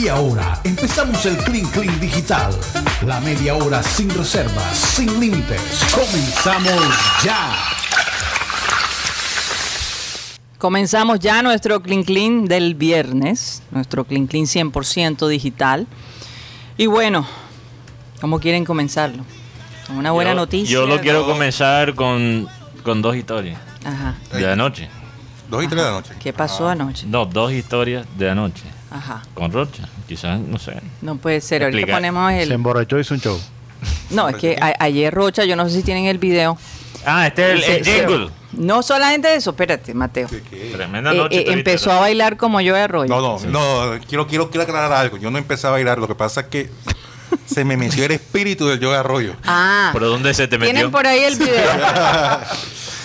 Y ahora empezamos el Clean Clean Digital. La media hora sin reservas, sin límites. Comenzamos ya. Comenzamos ya nuestro Clean Clean del viernes, nuestro Clean Clean 100% digital. Y bueno, ¿cómo quieren comenzarlo? Con una buena Yo- noticia. Yo lo quiero comenzar con, con dos historias Ajá. de anoche. Dos y tres de la noche. ¿Qué pasó anoche? No, dos historias de anoche. Ajá. Con Rocha. Quizás, no sé. No puede ser. Ahorita Explica. ponemos Se el. emborrachó y hizo un show. No, es que a- ayer Rocha, yo no sé si tienen el video. Ah, este es el, el Se- se- jingle. No solamente eso, espérate, Mateo. Tremenda Eh, noche. eh, tuviste, empezó a bailar como yo de Arroyo. No, no, no, quiero, quiero, quiero aclarar algo. Yo no empecé a bailar, lo que pasa es que se me metió el espíritu del yoga arroyo. Ah, ¿Por dónde se te metió? tienen por ahí el video.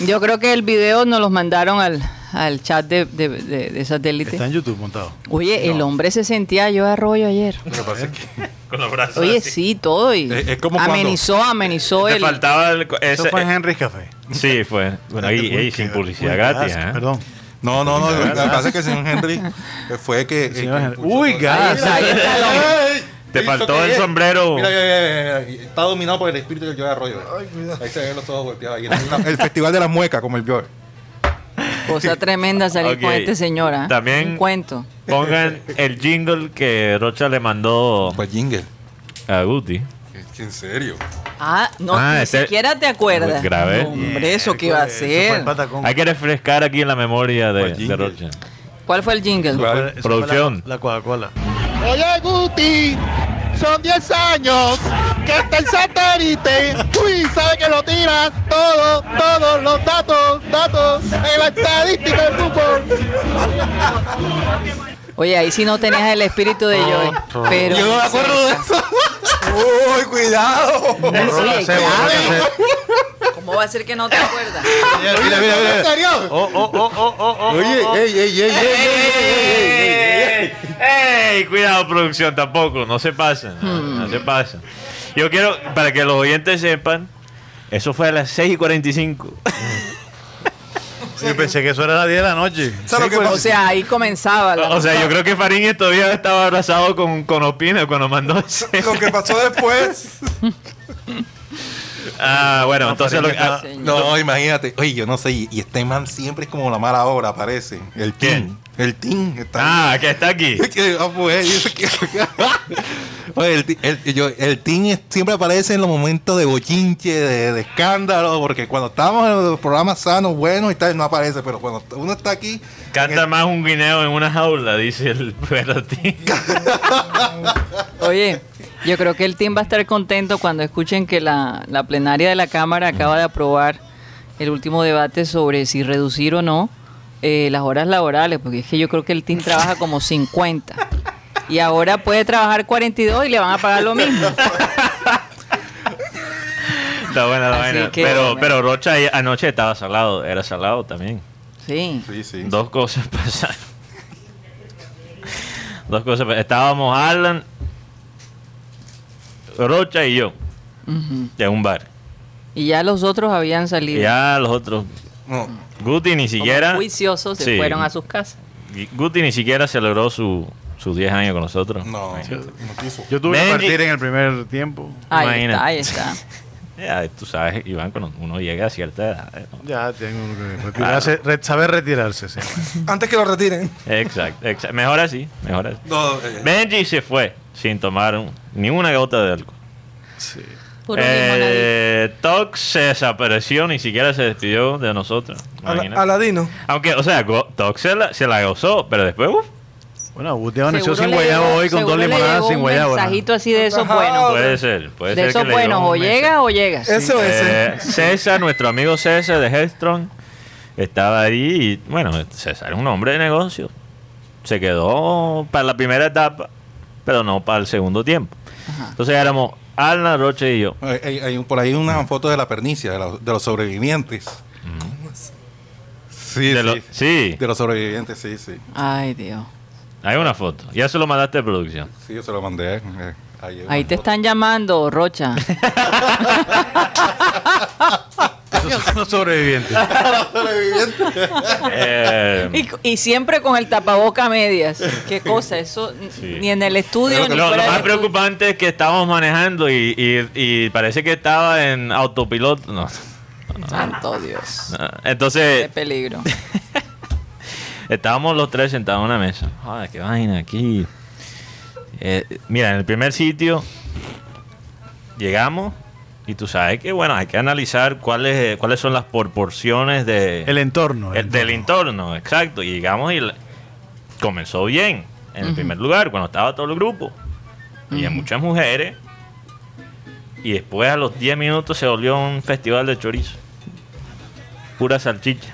Yo creo que el video nos los mandaron al, al chat de, de, de- de satélite. Está en YouTube montado. Oye, el hombre se sentía yo de Arroyo ayer. Lo que pasa es que Con los brazos Oye, así. sí, todo. Y Es- es como cuando- amenizó, amenizó Te el. faltaba el... Eso ese- fue en Henry's Café. Sí, fue. Bueno, ahí, ahí sin publicidad gratis, ¿eh? Perdón. No, no, no. Lo que pasa es que el señor Henry fue que. eh, Señor que Henry. impulsó Uy, gas. Ahí está. Ay, Te ¿visto faltó el es? sombrero. Mira, mira, mira, mira, Está dominado por el espíritu del yoga arroyo. Ahí se ven los ojos volteados. Ahí. El festival de la mueca, como el yoga. Cosa tremenda salir con este señor. ¿ah? También- Un cuento. Pongan el jingle que Rocha le mandó Pues jingle. a Guti. Es que en serio. Ah, no, Ah, ni ese- siquiera te acuerdas. Grabé. No, hombre, eso que iba a ser. Hay que refrescar aquí en la memoria de. Rocha. ¿Cuál fue el jingle? Fue la- Producción. La Coca-Cola. Oye, Guti, son 10 años aquí está el satélite. Uy, sabe que lo tiras todo, todos los datos, datos en la estadística del fútbol. Oye, ahí sí no tenías el espíritu de Joey. Pero Yo no me acuerdo de eso. Uy, cuidado. ¿Cómo va a ser que no te acuerdas? Mira, mira, mira. Oh, oh, oh, oh, oh, Oye, ey, ey, ey, ey, ey, cuidado producción, tampoco, no se pasen, no se pasen. Yo quiero, para que los oyentes sepan, eso fue a las 6 y 45. Yo pensé que eso era las 10 de la noche. ¿Sabes lo que O sea, ahí comenzaba. la- O sea, yo creo que Fariñez todavía estaba abrazado con, con Opina cuando mandó ese. Lo que pasó después. Ah, bueno, entonces lo que. ah, Señor. No, imagínate. Oye, yo no sé. Y, y este man siempre es como la mala hora, aparece. El. Team. El Team. Está ah, que está aquí. Que- ah, pues, que- Oye, el, el, yo- el team es- siempre aparece en los momentos de bochinche, de, de escándalo, porque cuando estamos en los programas sanos, buenos y tal, no aparece, pero cuando uno está aquí, Canta más un guineo en una jaula, dice el perrotín. Oye, yo creo que el team va a estar contento cuando escuchen que la, la plenaria de la Cámara acaba de aprobar el último debate sobre si reducir o no eh, las horas laborales, porque es que yo creo que el team trabaja como 50 y ahora puede trabajar 42 y le van a pagar lo mismo. Está buena vaina. que, Pero, bueno. pero Rocha anoche estaba salado, era salado también. Sí. sí, sí. Dos cosas pasaron. Dos cosas pasaron. Estábamos Alan, Rocha y yo Ujú. en un bar. Y ya los otros habían salido. ya los otros, No, Guti ni Como siquiera. juiciosos se Sí. fueron a sus casas. Guti ni siquiera celebró su, sus 10 años con nosotros. no, Imagínate. no quiso. Yo tuve Benji. que partir en el primer tiempo. Ahí Imagínate. está, ahí está. Ya, tú sabes, Iván, cuando uno llega a cierta edad. ¿eh? ¿no? Ya tengo que retirarse, re- saber retirarse. sí. Antes que lo retiren. Exacto, exacto. Mejor así, mejor así. No, eh, Benji se fue sin tomar un- ni una gota de alcohol. Puro limonadito. Eh, Tox se desapareció, ni siquiera se despidió de nosotros. Aladino. Aunque, o sea, Tox se la, se la gozó, pero después, uff, Bueno, Guti amaneció sin guayabo llegó- hoy con dos limonadas sin un guayabo. ¿no? mensajito así de esos buenos. puede ser. Puede De ser esos que le buenos, o un llegas o llegas. Eso es. Eh, César, nuestro amigo César de Headstrong, estaba ahí y, bueno, César es un hombre de negocio. Se quedó para la primera etapa, pero no para el segundo tiempo. Entonces éramos Alna, Roche y yo. hay, hay- hay un- por ahí una foto de la pernicia, de, los- de los sobrevivientes. Sí, De sí. lo- sí, De los sobrevivientes, sí, sí. Ay, Dios. Hay una foto. Ya se lo mandaste a producción. Sí, yo se lo mandé. eh, ahí una Ahí te foto. están llamando, Rocha. Eso Los sobrevivientes. Eh, Y, y siempre con el tapaboca a medias. Qué cosa, eso Sí. ni en el estudio Pero ni lo, lo fuera más del estudio. preocupante es que estábamos manejando y, y- y parece que estaba en autopiloto. No. Santo Dios. no. Qué Entonces, peligro. estábamos los tres sentados en una mesa. Joder, qué vaina aquí. Eh, mira, en el primer sitio llegamos y tú sabes que, bueno, hay que analizar cuáles, cuáles son las proporciones de, El entorno. el el- del entorno, exacto. Y llegamos y la- comenzó bien en el primer lugar, cuando estaba todo el grupo. Y hay muchas mujeres. Y después a los 10 minutos se volvió un festival de chorizo. Pura salchicha.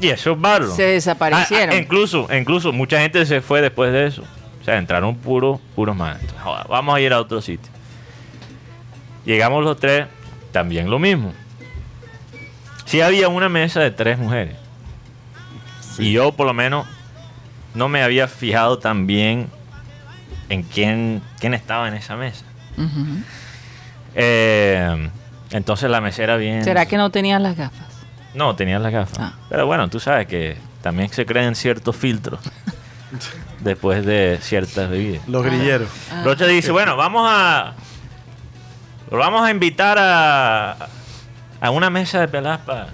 Y eso es malo. Se desaparecieron. Ah, ah, incluso, incluso mucha gente se fue después de eso. O sea, entraron puros, puros joder, vamos a ir a otro sitio. Llegamos los tres, también lo mismo. Sí había una mesa de tres mujeres. Y yo por lo menos no me había fijado tan bien en quién, quién estaba en esa mesa. Eh, entonces la mesera bien... ¿Será que no tenían las gafas? No, tenía las gafas. Ah. Pero bueno, tú sabes que también se crean ciertos filtros después de ciertas bebidas. Los grilleros. Rocha dice, bueno, vamos a... Lo vamos a invitar a, a una mesa de peladas para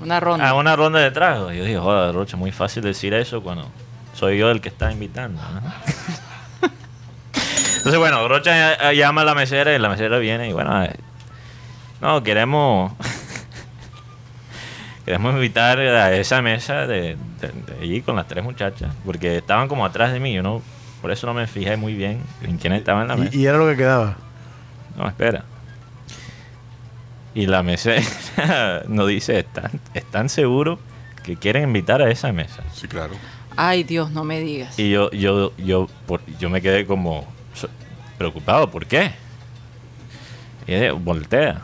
Una ronda. a una ronda de tragos. Y yo dije, joder, Rocha, muy fácil decir eso cuando soy yo el que está invitando. ¿no?". Entonces, bueno, Rocha llama a la mesera y la mesera viene y bueno, eh, no, queremos queremos invitar a esa mesa de, de- de allí con las tres muchachas, porque estaban como atrás de mí, yo no, por eso no me fijé muy bien en quién estaba en la mesa. Y, y era lo que quedaba. No, espera. Y la mesera nos dice, ¿están, ¿están seguros que quieren invitar a esa mesa? Sí, claro. Ay, Dios, no me digas. Y yo, yo, yo, por- yo me quedé como preocupado, ¿por qué? Y ella voltea.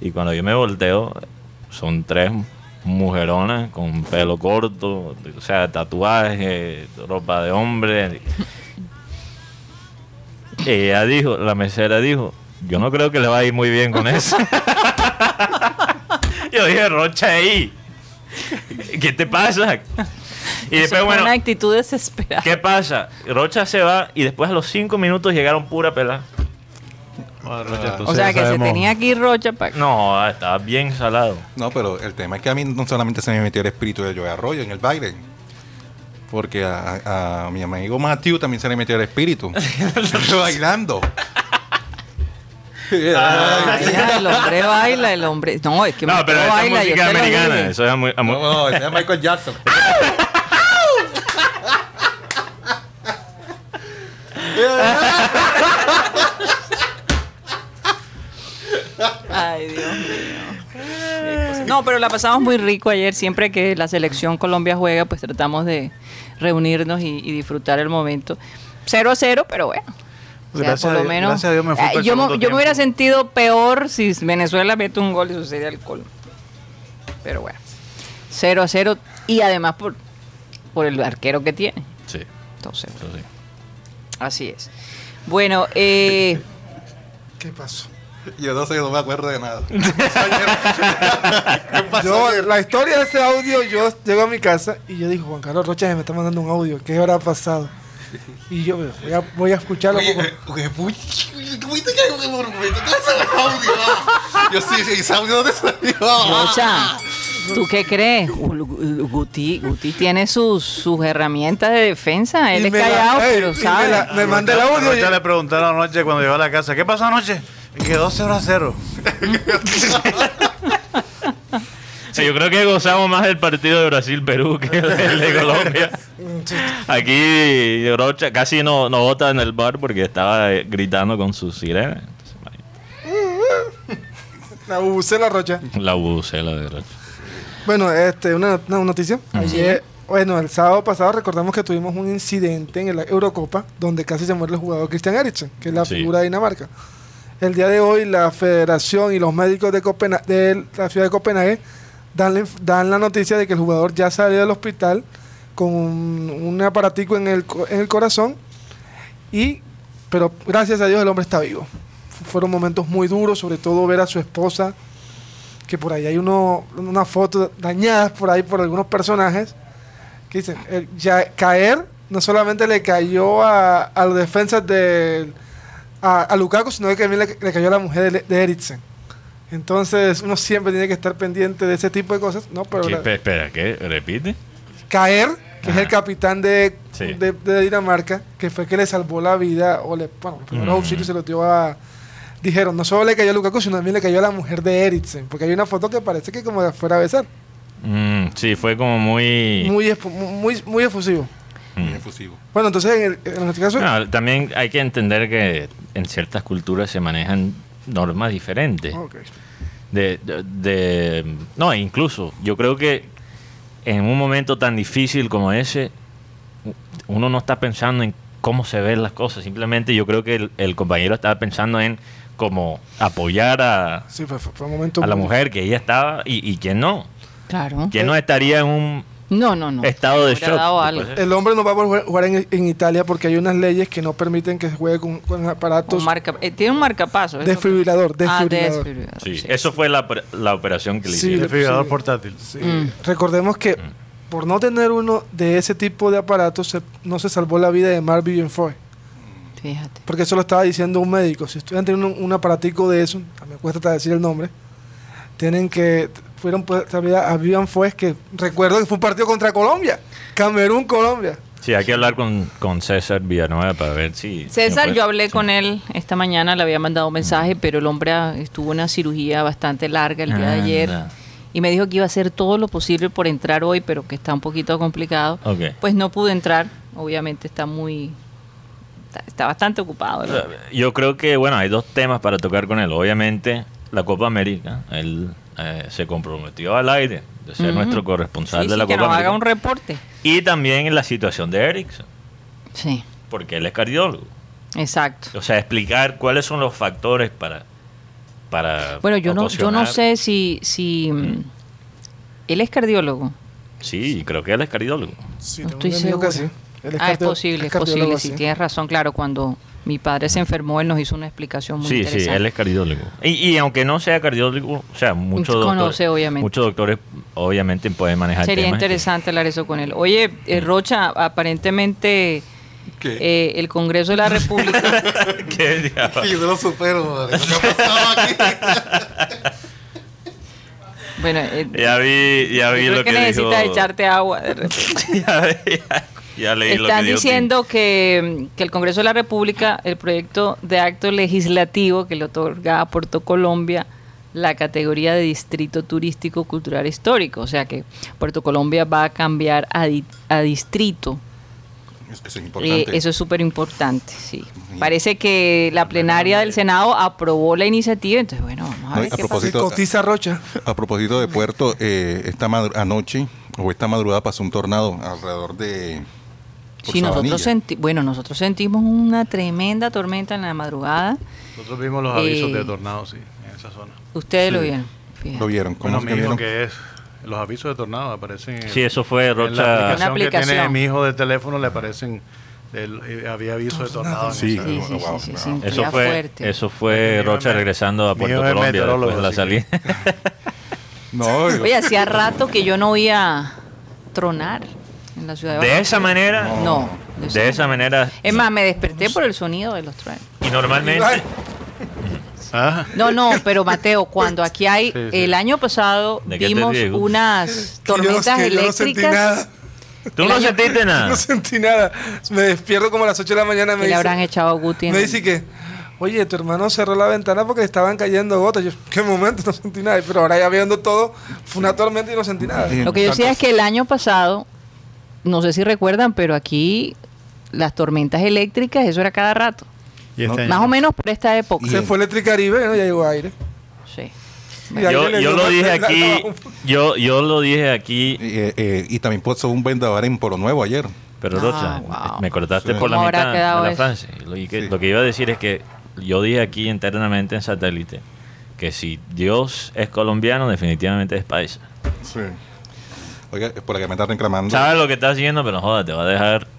Y cuando yo me volteo, son tres mujeronas con pelo corto, o sea, tatuaje, ropa de hombre. Y ella dijo, la mesera dijo, yo no creo que le va a ir muy bien con eso. yo dije, Rocha ahí. ¿Qué te pasa? Y Eso después, bueno, una actitud desesperada. ¿qué pasa? Rocha se va y después a los cinco minutos llegaron pura pelada. O sea, que se tenía ir Rocha para... No, estaba bien salado. No, pero el tema es que a mí no solamente se me metió el espíritu de Joey Arroyo en el baile. Porque a, a mi amigo Matthew también se le metió el espíritu. bailando. Baila, el hombre baila, el hombre... No, es que No, pero esa baila, yo música americana. Eso es muy, muy- No, no, ese es Michael Jackson. Ay, Dios mío. No, pero la pasamos muy rico ayer. Siempre que la selección Colombia juega, pues tratamos de reunirnos y, y disfrutar el momento. 0 a 0, pero bueno. O sea, Gracias por a lo Dios- menos. gracias a Dios me el yo, me- yo me hubiera sentido peor si Venezuela mete un gol y sucede alcohol. Pero bueno. 0 a 0 y además por, por el arquero que tiene. Sí, Entonces, sí. así es. Bueno, eh, ¿Qué pasó? Yo no sé, no me acuerdo de nada. Yo, la historia de ese audio, yo llego a mi casa y yo digo, Juan Carlos Rocha me está mandando un audio, ¿qué habrá pasado? Y yo voy a, voy a escucharlo. Oye, eh. Ah, Yo sí, sí, ¿ese audio dónde salió? Rocha, ¿tú qué crees? Gu- Guti, Guti tiene sus, sus herramientas de defensa. Él es callado, pero sabe. la- Me manda el audio. Rocha le preguntaron anoche cuando llegó a la casa, ¿qué pasó anoche? Quedó 0 a 0. Sí, yo creo que gozamos más del partido de Brasil-Perú que el de Colombia. Aquí Rocha casi no, no vota en el bar porque estaba eh, gritando con su sirena. Entonces. La bubucela Rocha. la bucela de Rocha. Bueno, este, una, una noticia. Ayer, bueno, el sábado pasado recordamos que tuvimos un incidente en la Eurocopa donde casi se muere el jugador Christian Eriksen, que es la Sí. figura de Dinamarca. El día de hoy la federación y los médicos de, de la ciudad de Copenhague dan, la noticia de que el jugador ya salió del hospital con un, aparatico en el, en el corazón y Pero gracias a Dios el hombre está vivo. Fu- Fueron momentos muy duros, sobre todo ver a su esposa, que por ahí hay uno, una foto dañadas por ahí por algunos personajes, que dicen, eh, ya caer no solamente le cayó a, a los defensas de a, a Lukaku, sino que también le, le cayó a la mujer de, de Eriksen. Entonces uno siempre tiene que estar pendiente de ese tipo de cosas, ¿no? Pero ¿Qué? la- Espera, espera, ¿qué? ¿Repite? caer, que es el Ajá. capitán de, Sí. de, de Dinamarca, que fue que le salvó la vida, o le, bueno, los primeros Mm. auxilios se los dio a... Dijeron, no solo le cayó a Lukaku, sino también le cayó a la mujer de Eriksen, porque hay una foto que parece que como de fuera a besar. Mm, sí, fue como muy... Muy, muy, muy efusivo. Mm. Muy efusivo. Bueno, entonces en, el, en este caso... No, también hay que entender que en ciertas culturas se manejan normas diferentes. Ok. De, de- de- no, incluso yo creo que en un momento tan difícil como ese, uno no está pensando en cómo se ven las cosas. Simplemente yo creo que el, el compañero estaba pensando en cómo apoyar a, Sí, fue, fue- fue un momento... a la mujer que ella estaba y, y quién no. Claro. ¿Quién no estaría en un No, no, no. estado de shock? dado algo. después de- El hombre no va a poder jugar en, en Italia porque hay unas leyes que no permiten que se juegue con, con aparatos Un marca, eh, tiene un marcapaso. eso- desfibrilador. Ah, desfibrilador. desfibrilador, Sí, sí. eso fue la, la operación que le Sí, hicieron. Desfibrilador sí. portátil. Sí. Mm. Recordemos que por no tener uno de ese tipo de aparatos se- no se salvó la vida de Mark Villenfoy. Fíjate. Porque eso lo estaba diciendo un médico. Si estuvieran teniendo un, un aparatico de eso, me cuesta hasta decir el nombre, tienen que fueron pues, había, habían fue que recuerdo que fue un partido contra Colombia, Camerún Colombia. Sí, hay que hablar con, con César Villanueva para ver si... César, yo hablé sí. con él esta mañana, le había mandado un mensaje, pero el hombre ah, estuvo en una cirugía bastante larga el día de ayer Anda. y me dijo que iba a hacer todo lo posible por entrar hoy, pero que está un poquito complicado. Ok. Pues no pude entrar, obviamente está muy... Está, está bastante ocupado. Yo creo que, bueno, hay dos temas para tocar con él. Obviamente, la Copa América. Él eh, se comprometió al aire de ser nuestro corresponsal Sí, de sí, la que Copa nos América. haga un reporte. Y también en la situación de Erickson, Sí, porque él es cardiólogo. exacto. O sea, explicar cuáles son los factores para... para Bueno, yo no, yo no sé si, si mm, él es cardiólogo. Sí, creo que él es cardiólogo. Sí, No estoy amigo que sí. Él ah, es cardio- posible, es posible. Si sí. tienes razón, claro, cuando mi padre se enfermó, él nos hizo una explicación muy Sí, sí, interesante. él es cardiólogo. Y, y aunque no sea cardiólogo, o sea, muchos Conoce, doctores, obviamente. muchos doctores obviamente pueden manejar Sería temas que- interesante hablar eso con él. Oye, eh, Rocha, aparentemente ¿Qué? eh, el Congreso de la República... ¿Qué diablo? Yo lo supero, madre. ¿Qué ha pasado aquí? bueno, eh, Ya vi, ya vi lo que, que, necesitas dijo. echarte agua. de repente. ya, vi- ya- ya leí lo que Están diciendo que, que el Congreso de la República, el proyecto de acto legislativo que le otorga a Puerto Colombia la categoría de distrito turístico cultural histórico, o sea que Puerto Colombia va a cambiar a, di- a distrito. Eso es Eh, importante. eso es súper importante, sí. Parece que la plenaria del Senado aprobó la iniciativa, entonces bueno, vamos a No, ver a qué pasa. propósito- Cotiza Rocha. A propósito de Puerto, eh, esta anoche o esta madrugada pasó un tornado alrededor de. Sí, nosotros senti bueno, nosotros sentimos una tremenda tormenta en la madrugada. Nosotros vimos los avisos Eh, de tornado, sí, en esa zona. Ustedes lo vieron. fíjate. Lo vieron. ¿Cómo Bueno, es que mismo vieron? que es. Los avisos de tornado aparecen en, Sí, eso fue en Rocha. la aplicación, Una aplicación. que tiene mi hijo de teléfono, le aparecen. el- eh, había avisos de tornado. en Sí. esa- Sí, sí, sí, Wow, sí, wow. Eso fue, fuerte. eso fue Rocha regresando a Puerto Colombia después de la salida. No, Oye, hacía rato que yo no oía tronar en la ciudad de De Barranquilla. esa manera, No. de esa manera, Es más, me desperté por el sonido de los truenos. y normalmente, Ah, No, no, pero Mateo, cuando aquí hay, Sí, sí. el año pasado ¿De vimos unas que yo no- tormentas que yo no sentí eléctricas. nada. tú no sentiste nada. No sentí nada. Me despierto como a las 8 de la mañana. Me que le dice, habrán echado a Guti. me el- dice que, oye, tu hermano cerró la ventana porque estaban cayendo gotas. Yo, ¿qué momento? No sentí nada. Pero ahora ya viendo todo, fue una tormenta y no sentí nada. Lo que yo decía es que el año pasado, no sé si recuerdan, pero aquí las tormentas eléctricas, eso era cada rato. y este Más o menos por esta época. Se fue Electricaribe, ¿no? ya llegó aire. Sí. Y Yo, lo dije aquí, yo, yo lo dije aquí, Eh, eh, y también puso un vendaval en Poro Nuevo ayer. pero Ah, Rocha, wow. me cortaste Sí. por la ¿Cómo habrá mitad de quedado la eso? frase. Lo que, Sí. lo que iba a decir es que yo dije aquí internamente en satélite que si Dios es colombiano, definitivamente es paisa. Sí. Oiga, por acá me están reclamando. Sabes lo que estás haciendo, pero joda, te va a dejar.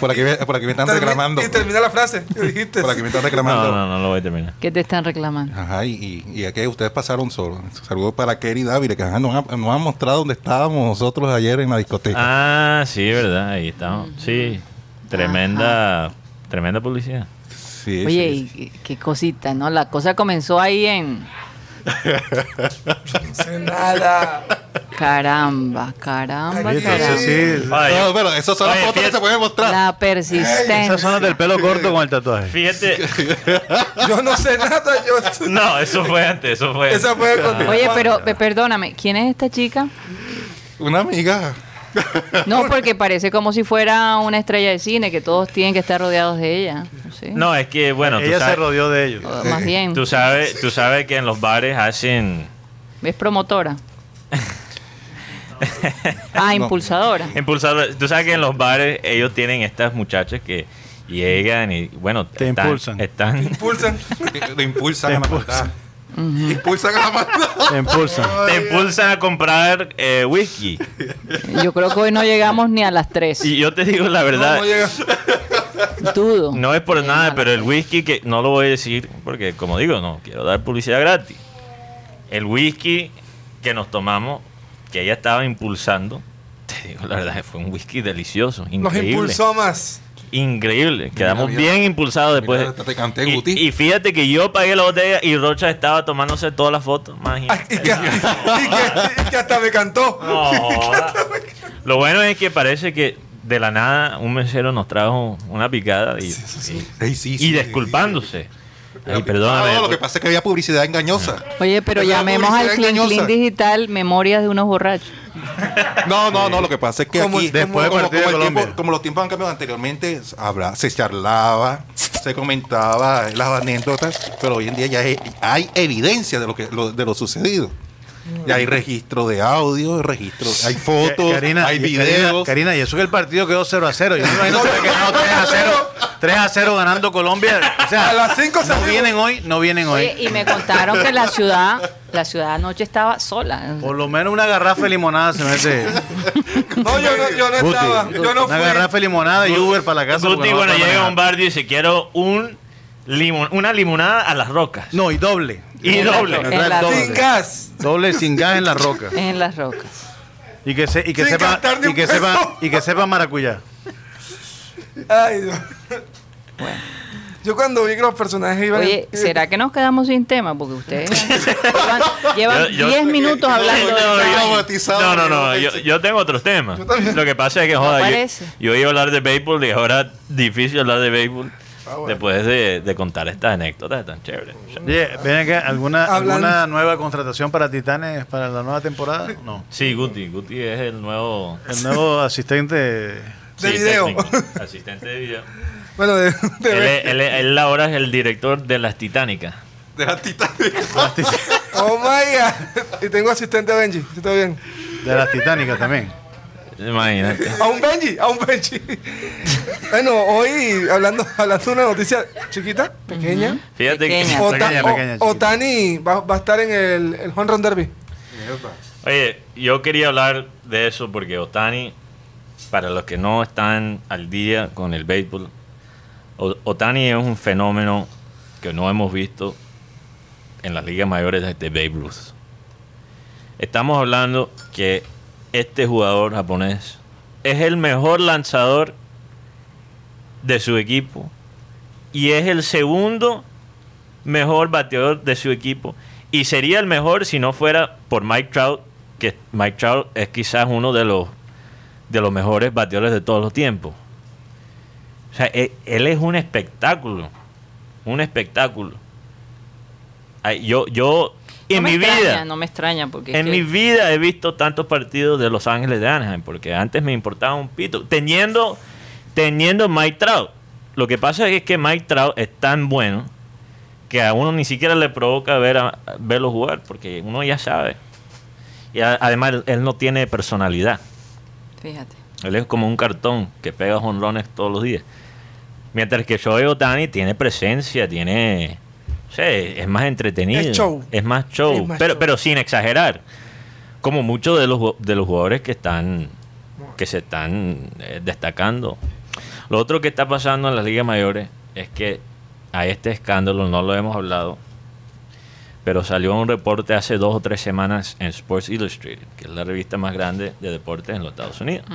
Por aquí, me- por aquí me están reclamando. Y termina la frase que dijiste. Por aquí me están No, reclamando. no, no lo voy a terminar. ¿Qué te están reclamando? Ajá, y, y, y es que ustedes pasaron solo. Saludos para Kerry Dávila, que ajá, nos, ha, nos ha mostrado dónde estábamos nosotros ayer en la discoteca. Ah, sí, verdad, ahí estamos. Sí, tremenda, tremenda publicidad. Sí, Oye, sí, y, y qué cosita, ¿no? La cosa comenzó ahí en... No sé nada. Caramba, caramba, Sí, caramba. sí, sí. Ay, No, pero esas son las Oye, fotos que se pueden mostrar. La persistencia. Esas son las del pelo corto con el tatuaje. Fíjate, Yo no sé nada. Yo... no, eso fue antes, eso fue antes. Esa fue con- Oye, pero pe- perdóname, ¿quién es esta chica? Una amiga. No, porque parece como si fuera una estrella de cine, que todos tienen que estar rodeados de ella. No sé. No, es que, bueno, tú Ella se sabes, rodeó de ellos. O Más bien, tú sabes, tú sabes que en los bares hacen ¿ves promotora? Ah, impulsadora. impulsadores. Tú sabes que en los bares ellos tienen estas muchachas que llegan y, bueno, Te están, impulsan. están Impulsan. Lo impulsan a Impulsan a la maldad. Te impulsan. te impulsan a comprar eh, whisky. Yo creo que hoy no llegamos ni a las 3. Y yo te digo la verdad, No, no. Dudo. no es por nada, pero el whisky que no lo voy a decir porque, como digo, no quiero dar publicidad gratis. El whisky que nos tomamos, que ella estaba impulsando, te digo la verdad, fue un whisky delicioso, increíble. impulsó más. Increíble, quedamos mira. bien impulsados después. Mira, te canté, y, Guti. y fíjate que yo pagué la botella y Rocha estaba tomándose todas las fotos. Imagínate. Y que, y que- y que hasta me cantó. No. Lo bueno es que parece que de la nada un mesero nos trajo una picada y, sí, disculpándose. Ay, perdóname. No, lo que pasa es que había publicidad engañosa. Oye, pero llamemos al Clean. Digital Memorias de unos borrachos. No, no, no, lo que pasa es que Como aquí, después como, tiempo- los tiempos han cambiado anteriormente, habla, se charlaba, se comentaba las anécdotas, pero hoy en día ya hay, hay evidencia de lo que lo- de lo sucedido. Ya hay registro de audio, registro, hay fotos, Karina, hay y- videos. Karina, Karina, y eso que el partido quedó 0 a 0. Yo me imagino que quedado 3 a 0. 3 a 0 ganando Colombia. O sea, A las cinco no se- vienen hoy, no vienen hoy. Oye, y me contaron que la ciudad, la ciudad anoche estaba sola. Por lo menos una garrafa de limonada se mete. No, yo no, yo no Guti, estaba. Yo no una fui. garrafa de limonada y Uber para la casa. Guti, bueno, llega a un bar y dice, quiero un limon, una limonada a las rocas. No, y doble. Y doble. En la- doble. Sin gas. Doble sin gas en la roca. En las rocas. Y que, se, y que Sin sepa y que sepa y que sepa maracuyá. Ay, Dios. Bueno. Yo cuando vi que los personajes iban. Oye, ¿será que nos quedamos sin tema? Porque ustedes llevan- llevan Yo- yo- 10 minutos hablando No, de no, no, no, yo, yo tengo otros temas. Lo que pasa es que, joda, yo, yo iba a hablar de béisbol y ahora difícil hablar de béisbol Ah, bueno. después de, de contar estas anécdotas tan chéveres. Oye, ven acá, ¿alguna, Hablando- ¿alguna nueva contratación para Titanes para la nueva temporada? No. Sí, Guti, Guti es el nuevo El nuevo asistente. De sí, video. técnico, asistente de video. Bueno, de, de Él, es- él, ahora es el director de las Titánicas. De la Titanic. Oh my god. Y tengo asistente a Benji. ¿sí ¿Está bien? De las Titánicas también. Imagínate. A un Benji, a un Benji. bueno, hoy hablando, hablando de una noticia chiquita, pequeña. Fíjate Pequeña. que. Ota- Pequeña, pequeña. Otani va, va a estar en el, el Home Run Derby. Oye, yo quería hablar de eso porque Otani, para los que no están al día con el béisbol, Otani es un fenómeno que no hemos visto en las ligas mayores de Babe Ruth. Estamos hablando que este jugador japonés es el mejor lanzador de su equipo y es el segundo mejor bateador de su equipo y sería el mejor si no fuera por Mike Trout, que Mike Trout es quizás uno de los de los mejores bateadores de todos los tiempos. O sea, él, él es un espectáculo, un espectáculo. Yo yo en no mi extraña, vida No me extraña porque en que- mi vida he visto tantos partidos de Los Ángeles de Anaheim, porque antes me importaba un pito. Teniendo, teniendo Mike Trout. Lo que pasa es que Mike Trout es tan bueno que a uno ni siquiera le provoca ver a, verlo jugar, porque uno ya sabe. Y a- además él, él no tiene personalidad. Fíjate. Él es como un cartón que pega jonrones todos los días. Mientras que Shohei Otani tiene presencia, tiene... es más entretenido. Es show. Es más show. Es más pero, show. pero sin exagerar. Como muchos de los, de los jugadores que están... Que se están eh, destacando. Lo otro que está pasando en las ligas mayores es que a este escándalo no lo hemos hablado, pero salió un reporte hace dos o tres semanas en Sports Illustrated, que es la revista más grande de deportes en los Estados Unidos.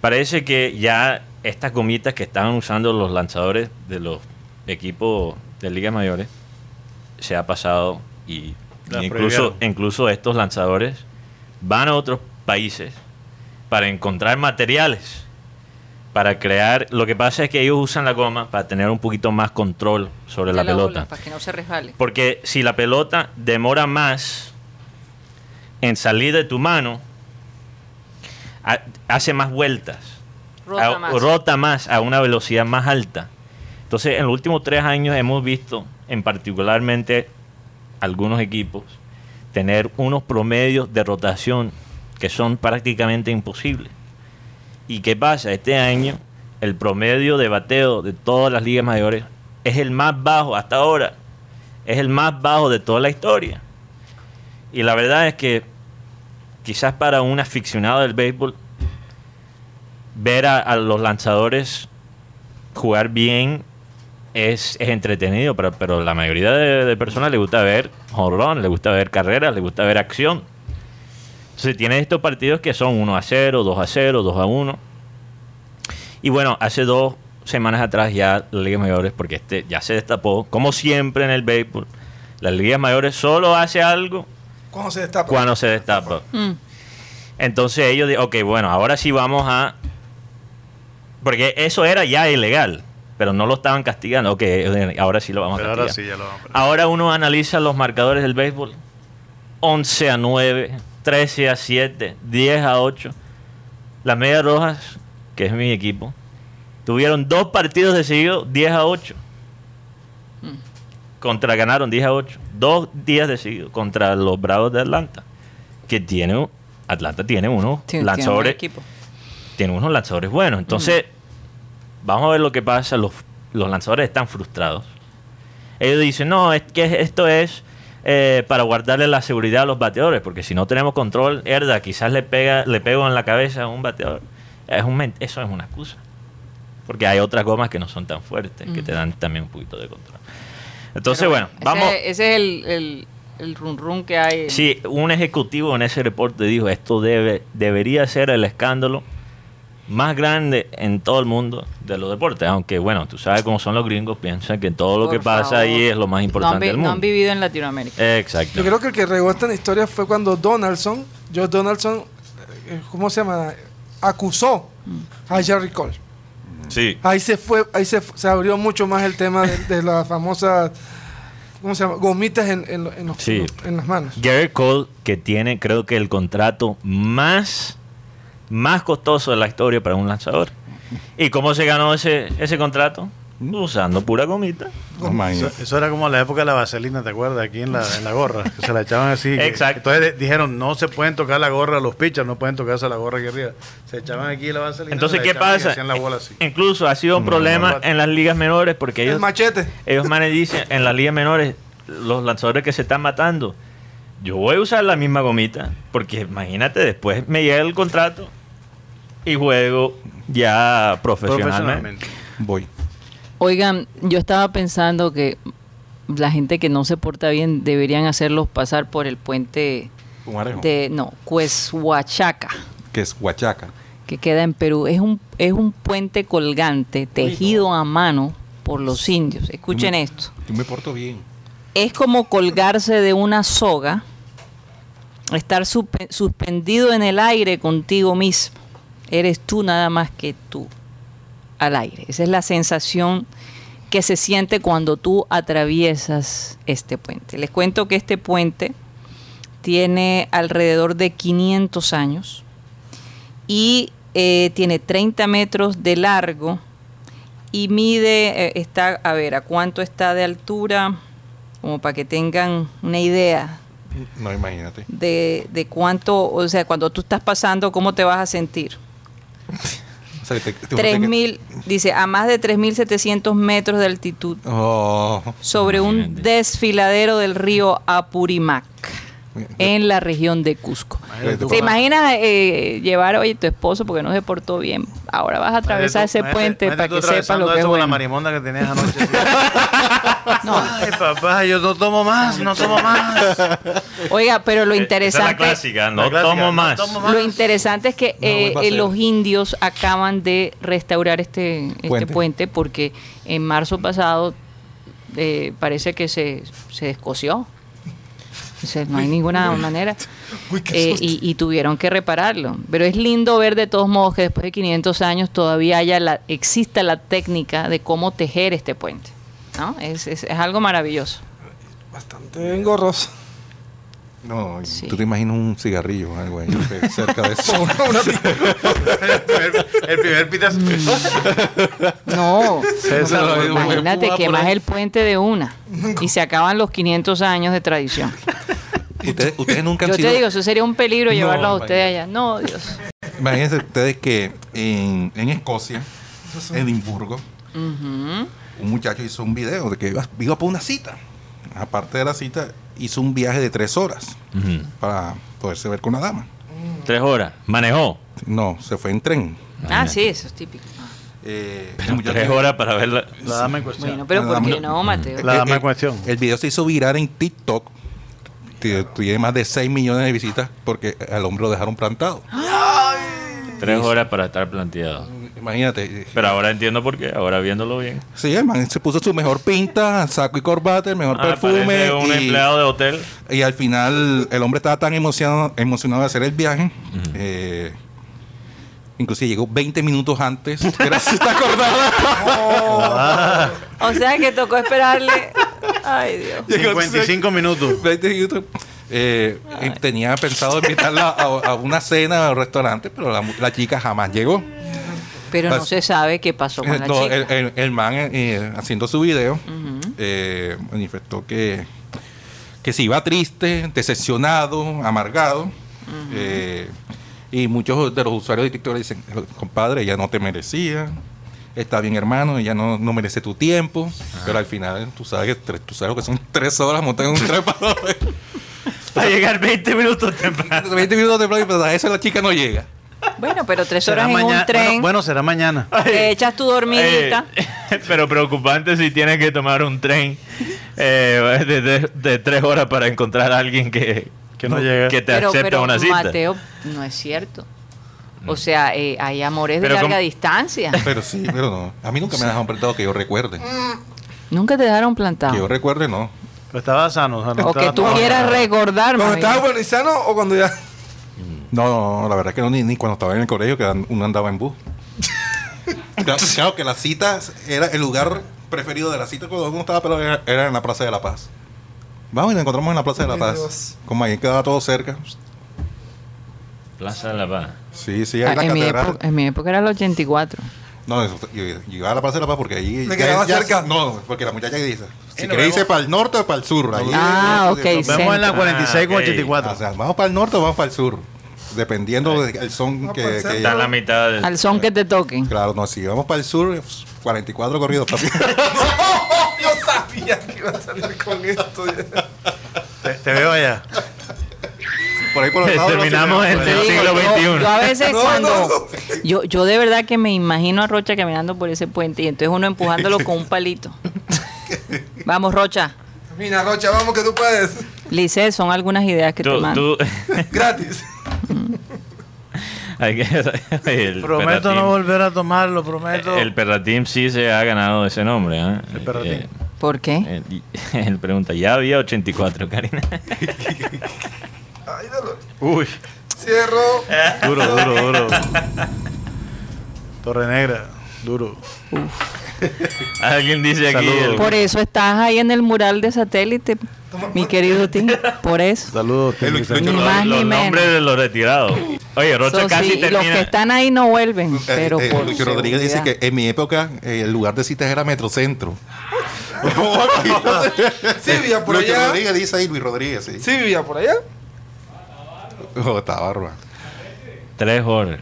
Parece que ya estas gomitas que estaban usando los lanzadores de los equipos de ligas mayores se ha pasado y incluso, incluso estos lanzadores van a otros países para encontrar materiales para crear lo que pasa es que ellos usan la goma para tener un poquito más control sobre la, pelota bola, para que no se resbale. porque si la pelota demora más en salir de tu mano, ha- hace más vueltas. Rota A- más. rota más a una velocidad más alta. Entonces, en los últimos tres años hemos visto, en particularmente algunos equipos, tener unos promedios de rotación que son prácticamente imposibles. ¿Y qué pasa? Este año el promedio de bateo de todas las ligas mayores es el más bajo hasta ahora. Es el más bajo de toda la historia. Y la verdad es que quizás para un aficionado del béisbol, ver a, a los lanzadores jugar bien es, es entretenido, pero, pero la mayoría de, de personas le gusta ver jonrón, le gusta ver carreras, le gusta ver acción. Entonces tiene estos partidos que son 1 a 0, 2 a 0, 2 a 1. Y bueno, hace dos semanas atrás ya las ligas mayores, porque este ya se destapó, como siempre en el béisbol, las ligas mayores solo hace algo Cuando se destapa. cuando se destapa. Mm. Entonces ellos dicen, ok, bueno, ahora sí vamos a... Porque eso era ya ilegal, pero no lo estaban castigando. Ok, ahora sí lo vamos Pero a ahora castigar. sí ya lo vamos a Ahora uno analiza los marcadores del béisbol. 11 a 9, 13 a 7, 10 a 8. Las Medias Rojas, que es mi equipo, tuvieron dos partidos de seguido 10 a 8. Contra ganaron 10 a 8. Dos días de seguido contra los Bravos de Atlanta. Que tiene Atlanta tiene unos Sí, tiene un lanzadores tiene unos lanzadores buenos. Entonces, vamos a ver lo que pasa. Los, los lanzadores están frustrados. Ellos dicen, no, es que esto es eh, para guardarle la seguridad a los bateadores, porque si no tenemos control, herda, quizás le pega, le pego en la cabeza a un bateador. Es un, eso es una excusa. Porque hay otras gomas que no son tan fuertes, que te dan también un poquito de control. Entonces, Pero bueno, ese- vamos. Ese es el, el, el run run que hay. Sí, un ejecutivo en ese reporte dijo, esto debe, debería ser el escándalo más grande en todo el mundo de los deportes. Aunque, bueno, tú sabes cómo son los gringos, piensan que todo lo Por que pasa ahí es lo más no importante vi- del no mundo. han vivido en Latinoamérica. Exacto. Yo creo que el que regó esta historia fue cuando Donaldson, Joe Donaldson, eh, ¿cómo se llama? Acusó a Jerry Cole. Sí. Ahí se fue, ahí se, se abrió mucho más el tema de, de las famosas, ¿cómo se llama? Gomitas en, en, en los- Sí. en las manos. Gary Cole, que tiene, creo que el contrato más, más costoso de la historia para un lanzador. ¿Y cómo se ganó ese, ese contrato? Usando pura gomita. Eso, era como la época de la vaselina, ¿te acuerdas? Aquí en la, en la gorra, que se la echaban así. que- Exacto. Entonces dijeron, no se pueden tocar la gorra, los pitchers no pueden tocarse la gorra aquí arriba. Se echaban aquí la vaselina. Entonces, ¿qué pasa? hacían la bola así. Incluso ha sido un problema no. en las ligas menores porque El ellos, machete. ellos manes dicen, en las ligas menores, los lanzadores que se están matando, yo voy a usar la misma gomita, porque imagínate, después me llega el contrato y juego ya profesionalmente. Profesionalmente. Voy. Oigan, yo estaba pensando que la gente que no se porta bien deberían hacerlos pasar por el puente Pumarejo. de, no, Cueshuachaca, Que es Huachaca. que queda en Perú. Es un, es un puente colgante tejido a mano por los indios. Escuchen esto. Yo me porto bien. Es como colgarse de una soga, estar suspe- suspendido en el aire contigo mismo. Eres tú nada más que tú al aire. Esa es la sensación que se siente cuando tú atraviesas este puente. Les cuento que este puente tiene alrededor de 500 años y eh, tiene 30 metros de largo y mide, eh, está, a ver, ¿a cuánto está de altura? Como para que tengan una idea No, imagínate. de, de cuánto, o sea, cuando tú estás pasando, ¿cómo te vas a sentir? O sea, te- te- 3.000, dice, a más de 3.700 metros de altitud Oh. sobre un desfiladero del río Apurimac. en la región de Cusco. Imagínate ¿Te imaginas eh, llevar, oye, tu esposo porque no se portó bien? Ahora vas a atravesar ese puente para que sepa lo que es eso con la bueno. marimonda que tenías anoche. Ay, papá, yo no tomo más, no tomo más. Oiga, pero lo Esa es la interesante... clásica, no La clásica, tomo no más. tomo más. Lo interesante es que eh, eh, los indios acaban de restaurar este, este puente. Puente. porque en marzo pasado eh, parece que se, se descoció. O sea, no hay ninguna manera. Eh, y, y tuvieron que repararlo. Pero es lindo ver de todos modos que después de 500 años todavía haya la, exista la técnica de cómo tejer este puente. ¿No? Es, es- es algo maravilloso. Bastante engorroso. No, Sí. tú te imaginas un cigarrillo o algo ahí cerca de eso. El primer pitazo. No, César, no, lo- imagínate que más el puente de una y se acaban los 500 años de tradición. ustedes, ustedes nunca han Yo sido... te digo, eso sería un peligro No, llevarlos a ustedes allá. No, Dios. Imagínense ustedes que en, en Escocia, Edimburgo, Ujú. Un muchacho hizo un video de que iba, iba por una cita. Aparte de la cita, hizo un viaje de tres horas para poderse ver con la dama. Tres horas. Manejó. No, se fue en tren. Ah, sí, eso es típico. Ah. Eh, el Tres horas para verla. La dama en cuestión. Bueno, pero La ¿por dama- qué no, Mateo? La dama en el- cuestión. El video se hizo viral en TikTok. Tiene- Tiene más de 6 millones de visitas porque al hombre lo dejaron plantado. Tres horas para estar planteado. Imagínate. Pero ahora entiendo por qué, ahora viéndolo bien. Sí, el man se puso su mejor pinta, saco y corbata, el mejor Ah, perfume. un y, empleado de hotel. y al final el hombre estaba tan emocionado, emocionado de hacer el viaje. eh, inclusive llegó 20 minutos antes. Gracias, ¿te acordada? O sea que tocó esperarle. Ay, Dios. 55 minutos. 20 minutos. Eh, tenía pensado invitarla a, a una cena o restaurante, pero la chica jamás llegó. Pero no Pues- se sabe qué pasó con la No, chica. el, el- el man eh, eh, haciendo su video Ujú. eh, manifestó que, que se iba triste, decepcionado, amargado. eh, y muchos de los usuarios de TikTok dicen, compadre, ella no te merecía. Está bien, hermano, ella no, no merece tu tiempo. Pero al final, tú sabes que, tres- tú sabes que son tres horas montar en un tren para Para llegar 20 minutos temprano. 20 minutos de playa, pero a eso la chica no llega. Bueno, pero tres horas en un tren. Bueno, bueno, será mañana. Te echas tu dormidita. Eh, pero preocupante si tienes que tomar un tren eh, de, de- de tres horas para encontrar a alguien que, Que no llega. que te pero, acepta pero una cita. Mateo, no es cierto. O sea, eh, hay amores de larga como- distancia. Pero sí, pero no. A mí nunca me dejaron apretado que yo recuerde. Nunca te dejaron Que yo plantado. recuerde, no. Pero estaba sano. sano, O que tú quieras recordar, ¿Cuando estaba bueno y sano o cuando ya.? No, no, no, la verdad es que no, ni, ni cuando estaba en el colegio, que uno andaba en bus. claro, claro que las citas era el lugar preferido de la cita cuando uno estaba pero era, era en la Plaza de la Paz. Vamos y nos encontramos en la Plaza de la Paz. Dios. Como ahí quedaba todo cerca. Plaza de la Paz. Sí, sí, Ah, ahí la en, mi catedral. época, en mi época era el 84. No, eso- yo, yo llegaba a la Plaza de la Paz porque ahí. Me quedaba cerca. No, porque la muchacha dice: si nos querés irse para el norte o para el sur. Ahí, Ah, eh, ok, nos vemos en la Centro. 46 con Ah, ok. 84. O sea, vamos para el norte o vamos para el sur. Dependiendo del son que, pues, que la mitad del... Al son que te toquen. Claro, no, si vamos para el sur, pues, 44 corridos, papi. Yo sabía que iba a salir con esto. Te, te veo allá. Por ahí por los lados. Terminamos en Te el siglo yo- XXI. Yo, a veces No, cuando... no, no. Yo, yo de verdad que me imagino a Rocha caminando por ese puente y entonces uno empujándolo con un palito. Vamos, Rocha. Mira, Rocha, vamos que tú puedes. Lice, son algunas ideas que te Tú, mando. tú- Gratis. Hay que- el Prometo no volver a tomarlo, prometo. El Perratín sí se ha ganado ese nombre. ¿eh? El Perratín. Eh, ¿Por qué? eh, él pregunta, ya había 84, Karina. Ay, dolor. Uy, Cierro. duro, duro, duro. Torre Negra, duro. Alguien dice aquí... El- Por eso estás ahí en el mural de satélite, mi querido Tim. Por eso. Saludos. Ser- Ni los, más los ni menos. nombres de los retirados. Oye, Rocha casi sí, y los termina... que están ahí no vuelven, pero Eh, eh, por Luis Rodríguez dice que en mi época eh, el lugar de citas era Metrocentro. Sí, vivía por Luis allá. Rodríguez dice ahí, Luis Rodríguez, sí. Sí, vivía por allá. Oh, está bárbaro. Tres horas.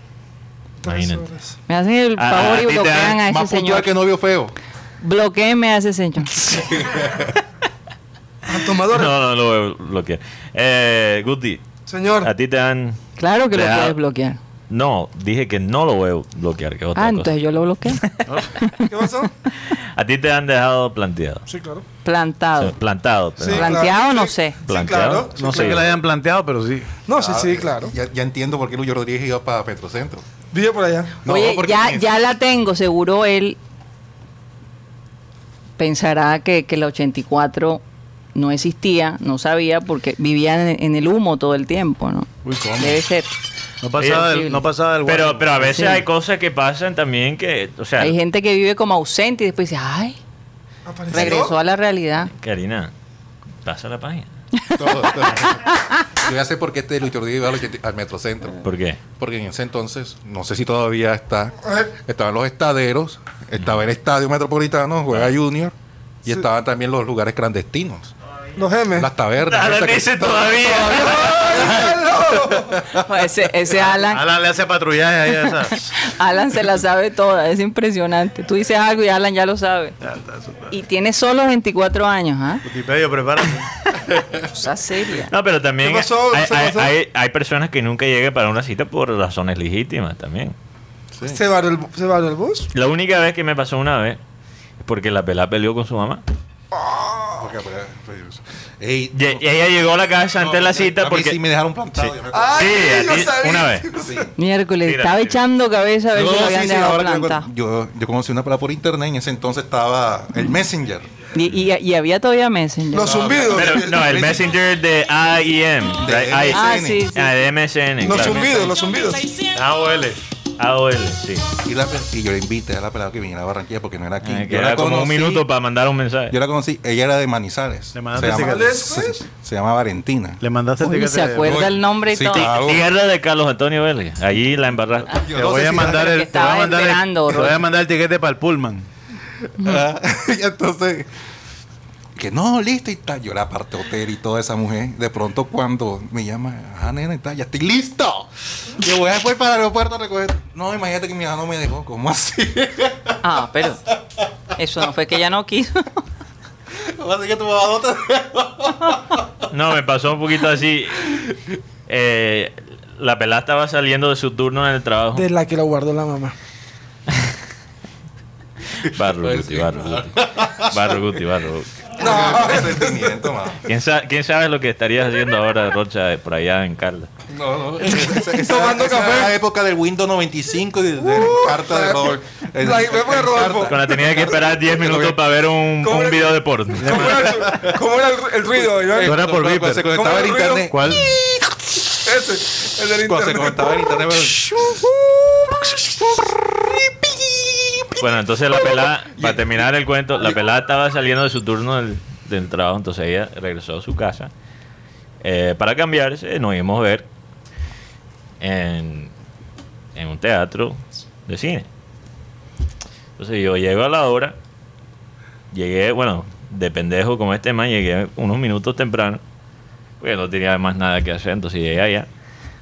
Imagínate. Me hacen el A- a favor y te bloquean dan a ese Más puntual señor. que novio feo. Bloqueenme a ese señor. Tomador. No, no lo voy a bloquear. Eh, Guti, Señor. a ti te han... Claro que lo ha- puedes bloquear. No, dije que no lo voy a bloquear, que es otra Ah, cosa. entonces yo lo bloqueé. ¿Qué pasó? A ti te han dejado planteado. Sí, claro. O sea, Plantado. plantado. Sí, pero- Planteado, claro. no sé. Sí, Planteado. claro. No Sí, sé que la hayan planteado, pero sí. No, sí, Ah, sí, claro. Ya, ya entiendo por qué Luis Rodríguez iba para Petrocentro. Vive por allá. No, Oye, porque ya, ya la tengo. Seguro él pensará que, que la 84 no existía, no sabía, porque vivía en, en el humo todo el tiempo, ¿no? Uy, ¿cómo? Debe ser. No pasaba, del, no pasaba del Pero, pero a veces Sí. hay cosas que pasan también que, o sea, Hay gente que vive como ausente y después dice, ay, Apareció. regresó a la realidad. Karina, pasa la página. Todo, todo. Yo ya sé por qué este Luis Rodríguez iba al, 80 al Metrocentro. ¿Por qué? Porque en ese entonces, no sé si todavía está, estaban los estaderos, estaba el Estadio Metropolitano, juega Junior, y Sí. estaban también los lugares clandestinos, los M. las tabernas. Alan dice todavía. Ese, ese Alan, Alan le hace patrullaje ahí a esa. Alan se la sabe toda, es impresionante. Tú dices algo y Alan ya lo sabe. Y tiene solo 24 años, ¿ah? Wikipedia, prepárate. Cosa seria. No, pero también ¿Qué pasó? hay, ¿Qué hay- pasó? hay- hay personas que nunca llegan para una cita por razones legítimas también. Sí. ¿Se va el, se va el bus? La única vez que me pasó una vez es porque la pelada peleó con su mamá. Porque, pues, ey, Y, y ella llegó a la casa antes de la cita a mí porque... sí me dejaron plantado. Sí. yo me acuerdo. Ay, Sí, sabía. una vez. Sí. Miércoles, estaba echando cabeza a ver No, si lo habían sí, dejado plantado. yo, yo conocí una pelada por internet y en ese entonces estaba el Messenger. Y, y, y había todavía Messenger. Los zumbidos. Pero, no, el messenger de AIM. De de AI- ah, MSN. sí, sí. Ah, de MSN. Los claro. zumbidos, los zumbidos. AOL. AOL, sí. Y, la, y yo le invité a la pelada que viniera a Barranquilla porque no era aquí. Ah, que yo era la como un conocí- minuto para mandar un mensaje. Yo la conocí, ella era de Manizales. Le mandaste se, llama, se, se llama Valentina. Le mandaste el se de- acuerda el nombre y Sí, todo. claro. Tierra de Carlos Antonio Vélez. Allí la embarraste. Yo Te no voy sé a si- mandar el, te voy a mandar el- esperando, te voy a Rocha. mandar el tiquete para el Pullman. Ah, y entonces, que no, listo y tal. Yo era parte hotel y toda esa mujer. De pronto, cuando me llama, ah, nena, y tal, ya estoy listo. Yo voy después para el aeropuerto a recoger. No, imagínate que mi hija no me dejó. ¿Cómo así? Ah, pero eso no fue que ella no quiso. ¿Cómo así que tu mamá no te dejó? No, me pasó un poquito así. Eh, la pelada estaba saliendo de su turno en el trabajo. De la que lo guardó la mamá. Barro Guti, Barro Guti. Barro Guti, Barro Guti. No, qué sentimiento, mamá. ¿Quién, sa- ¿Quién sabe lo que estarías haciendo ahora, Rocha, por allá en Carla? No, no. Tomando esa café. era la época del Windows 95 y de, de carta de Rodolfo. La época de Rodolfo. Cuando tenía que esperar 10 minutos para ver un, ¿Cómo un era? video de porno. ¿Cómo era, era el, el ruido? Tú eras por Viper. se conectaba ¿Cómo el era el ruido? internet. ¿Cuál? Ese, el del Cuando se internet. conectaba el internet. Bueno, entonces la pelada, para terminar el cuento, la pelada estaba saliendo de su turno del, del trabajo, entonces ella regresó a su casa eh, para cambiarse, nos íbamos a ver en, en un teatro de cine. Entonces yo llego a la hora, llegué, bueno, de pendejo como este man, llegué unos minutos temprano, porque no tenía más nada que hacer, entonces llegué allá,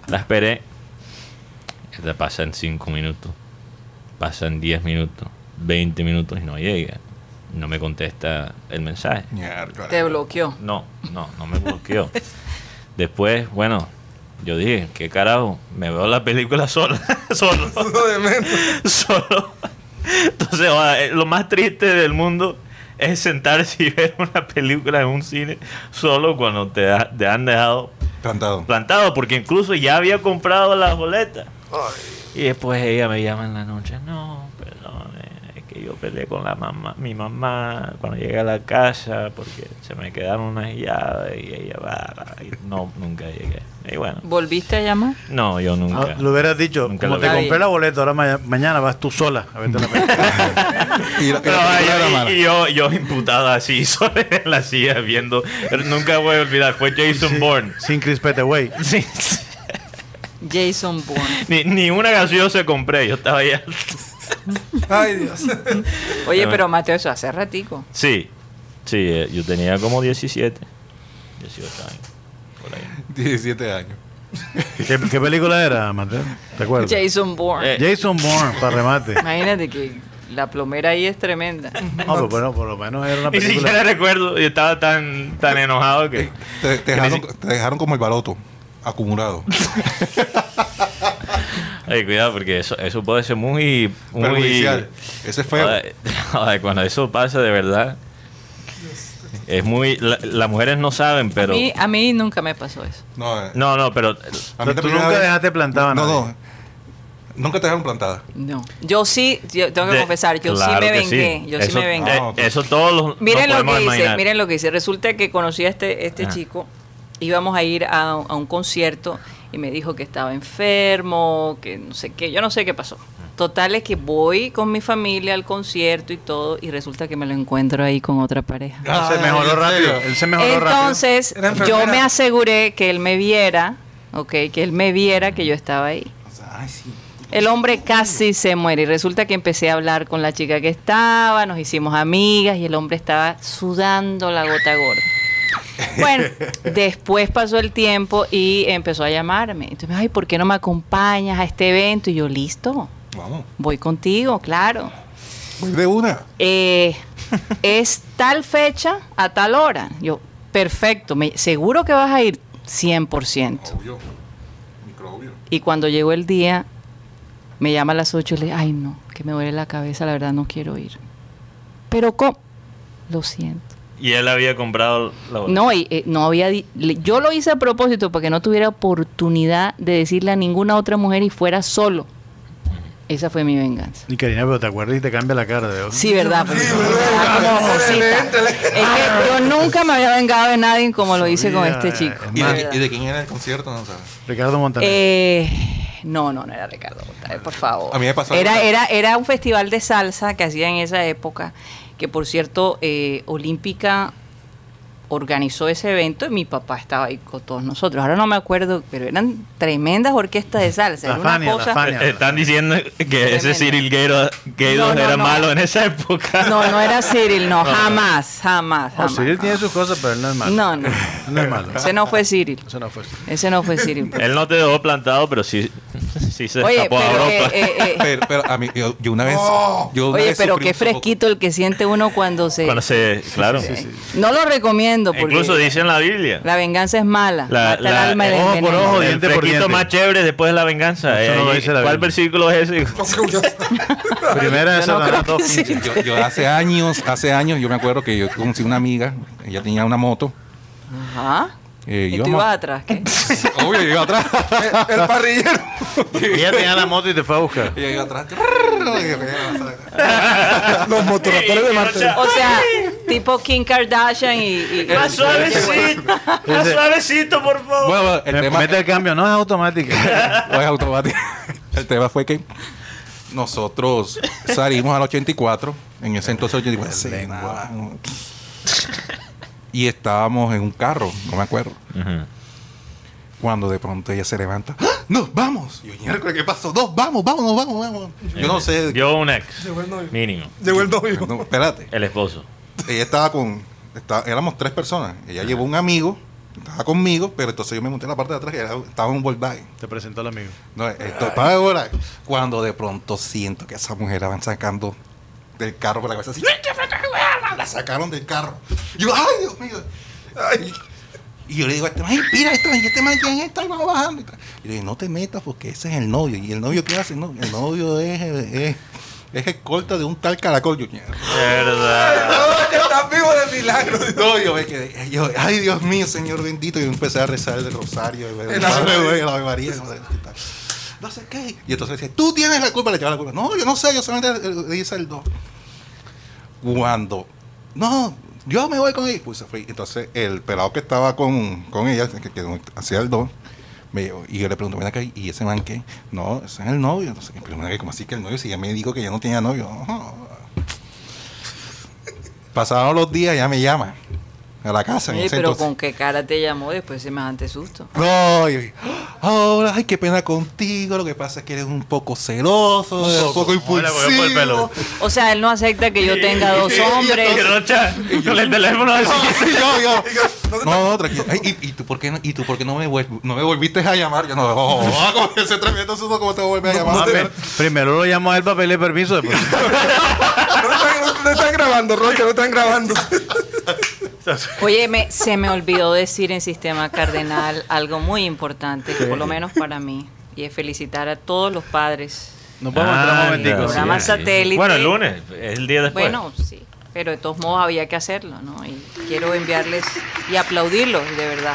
la esperé, te pasan 5 minutos pasan 10 minutos, 20 minutos y no llega. No me contesta el mensaje. Te bloqueó. No, no, no me bloqueó. Después, bueno, yo dije, ¿qué carajo? Me veo la película sola, solo, Uno de menos. solo. Entonces, eh, lo más triste del mundo es sentarse y ver una película en un cine solo cuando te, ha- te han dejado Plantado. plantado, porque incluso ya había comprado la Y después ella me llama en la noche, no, perdone, es que yo peleé con la mamá, mi mamá cuando llegué a la casa porque se me quedaron unas llaves y ella va, no, nunca llegué. Y bueno, ¿Volviste a llamar? no, yo nunca. Ah, lo hubieras dicho, Nunca como te compré la boleta, ahora ma- mañana vas tú sola a verte la película. Y, la- y la yo, yo imputado así, solo en la silla viendo. Nunca voy a olvidar, fue Jason Bourne. Sin Crispete Way. Sí, sí. Jason Bourne. Ni, ni una canción se compré, yo estaba allá. Ay, Dios. Oye, pero Mateo, eso hace ratico. Sí, sí, eh, yo tenía como 17, 18 años. Por ahí. 17 años. ¿Qué, qué película era, Mateo? ¿Te acuerdas? Jason Bourne. Eh, Jason Bourne, para remate. Imagínate que la plomera ahí es tremenda. No, pero bueno, por lo menos era una Ni siquiera película. recuerdo. Yo estaba tan, tan enojado que. Te, te que dejaron, te dejaron como el baloto, acumulado. Ay, cuidado, porque eso, eso puede ser muy. muy Perjudicial. Ese es feo. Joder, joder, cuando eso pasa de verdad. Es muy. la- las mujeres no saben, pero. A, mí, a mí nunca me pasó eso. No, eh, No, no, pero. a mí tú nunca vez- dejaste plantado a No, no. Nunca te dejaron plantada. No. Yo sí, yo tengo que de- confesar, yo claro sí me vengué. Yo sí Eso- me vengué. eh, eso todos los. Miren lo que dice, imaginar. miren lo que dice. Resulta que conocí a este, este Ah. chico, íbamos a ir a, a un concierto y me dijo que estaba enfermo, que no sé qué, yo no sé qué pasó. Total es que voy con mi familia al concierto y todo y resulta que me lo encuentro ahí con otra pareja. Él se mejoró ¿en rápido. serio? Él se mejoró rápido. Entonces, yo me aseguré que él me viera, ok, que él me viera que yo estaba ahí. El hombre casi se muere y resulta que empecé a hablar con la chica que estaba, nos hicimos amigas y el hombre estaba sudando la gota gorda. Bueno, después pasó el tiempo y empezó a llamarme. Entonces, me dijo, ay, ¿por qué no me acompañas a este evento? Y yo, listo, Vamos. voy contigo, claro. Voy de una. Eh, es tal fecha a tal hora. Yo, perfecto, me, seguro que vas a ir 100%. Obvio. Microbio. Y cuando llegó el día, me llama a las 8 y le ay no, que me duele la cabeza, la verdad no quiero ir. Pero ¿cómo? Lo siento. Y él había comprado la botella. No, y, eh, no había... Yo lo hice a propósito para que no tuviera oportunidad de decirle a ninguna otra mujer y fuera solo. Esa fue mi venganza. Ni Karina, pero te acuerdas y te cambia la cara de Sí, ¿verdad? Sí, como ¿verdad? Es que yo nunca me había vengado de nadie como lo hice con este chico. ¿Y de y quién era el concierto? No sabes. Ricardo Montaner. Eh, no, no, no era Ricardo Montaner, por favor. A mí me pasó Era, era, era un festival de salsa que hacía en esa época, que por cierto, eh, Olímpica organizó ese evento y mi papá estaba ahí con todos nosotros. Ahora no me acuerdo, pero eran tremendas orquestas de salsa. La Era una Fania, la cosa- Fania. Están diciendo que ese. Cyril No, no, era no. malo en esa época. No, no era Cyril, no, jamás, jamás, Oh, jamás. Cyril tiene sus cosas, pero él no es malo. No, no. No es malo. Ese no fue Cyril. Eso no fue. Ese no fue Cyril. Él no te dejó plantado, pero sí, sí se Oye, escapó a pero, Europa. eh, eh, eh, Pero, pero a mí, yo, yo una vez. yo una oye, vez pero qué fresquito el que siente uno cuando se... Cuando se, claro. No lo recomiendo porque Incluso dice en la Biblia. la venganza es mala. La- mata el alma ojo por ojo, el diente por fresquito diente. más chévere después de la venganza. Eso no lo Eh, dice la ¿Cuál Biblia. versículo es ese? Primera de Yo no Satanás creo que 2.15. sí. Yo, yo hace años, hace años, yo me acuerdo que yo conocí una amiga, ella tenía una moto. Ajá. Eh, Y tú ibas atrás, ¿qué? Obvio, yo iba atrás. El parrillero. Ella tenía la moto y te fue a buscar. Ella iba atrás. Los motorratones de Marte. O sea, tipo Kim Kardashian y... y- Más suavecito, más suavecito, por favor. Bueno, bueno, el Me- tema, Mete el cambio, no es automática. no es automático. El tema fue que nosotros salimos al 84, en ese entonces 84. Y estábamos en un carro, no me acuerdo. Cuando de pronto ella se levanta, ¡Ah! ¡Nos vamos! Y yo, "Miércoles, ¿qué pasó? ¡Dos, vamos, vámonos, vamos, vamos! Yo no sé. Vio un ex, Llegó el novio. mínimo. Llegó el novio. No, espérate. El esposo. Ella estaba con. estaba- éramos tres personas. Ella llevó un amigo, estaba conmigo, pero entonces yo me monté en la parte de atrás y era- estaba en un Volkswagen. Te presentó al amigo. No, esto para ahora. Cuando de pronto siento que esa mujer la van sacando del carro por la cabeza así. La sacaron del carro. Y yo, ¡ay, Dios mío! Ay. Y yo le digo a este man, ¡ay, mira, ¿y este man quién es? Está ahí, vamos bajando. Y. Y le digo, no te metas porque ese es el novio. ¿Y el novio qué hace? No, el novio es, es, es escolta de un tal caracol. Yo. Verdad. No, que estás vivo de milagro. No, yo me quedé, yo, ay Dios mío, Señor bendito, y yo empecé a rezar el rosario, el Ave María. no sé qué. Y entonces decía, tú tienes la culpa, le echaba la culpa. No, yo no sé, yo solamente le hice el dos. Cuando, no, yo me voy con ella, pues se fue. Entonces el pelado que estaba con, con ella, que, hacía el dos, me y yo le pregunto, ven acá, ¿y ese man qué? No, ese es el novio. Entonces, pero ¿cómo así que el novio? Si ya me dijo que ya no tenía novio. Ajá. Pasaron los días, ya me llama a la casa. en Oye, ese pero entonces. con qué cara te llamó después de semejante susto. No, y- ahora, ay, qué pena contigo. Lo que pasa es que eres un poco celoso, un poco, el impulsivo. pelo. O sea, él no acepta que yo tenga dos Y hombres. Rocha, con el teléfono así. No, y yo, yo, No, no, tranquilo. Ay, ¿y, y tú por qué no, y tú por qué no me, no me volviste a llamar? Yo no, oh, oh, como ese tremendo susto, ¿cómo te vuelve a llamar? pe- primero lo llamo a él para pedirle permiso. Después. No están, no están grabando, Rocha, no están grabando. Oye, me- se me olvidó decir en Sistema Cardenal algo muy importante, que por lo menos para mí, y es felicitar a todos los padres. No podemos entrar un Ah, momentico. sí, Programa sí. satélite. Bueno, el lunes, es el día después. Bueno, sí, pero de todos modos había que hacerlo, ¿no? Y quiero enviarles y aplaudirlos, de verdad,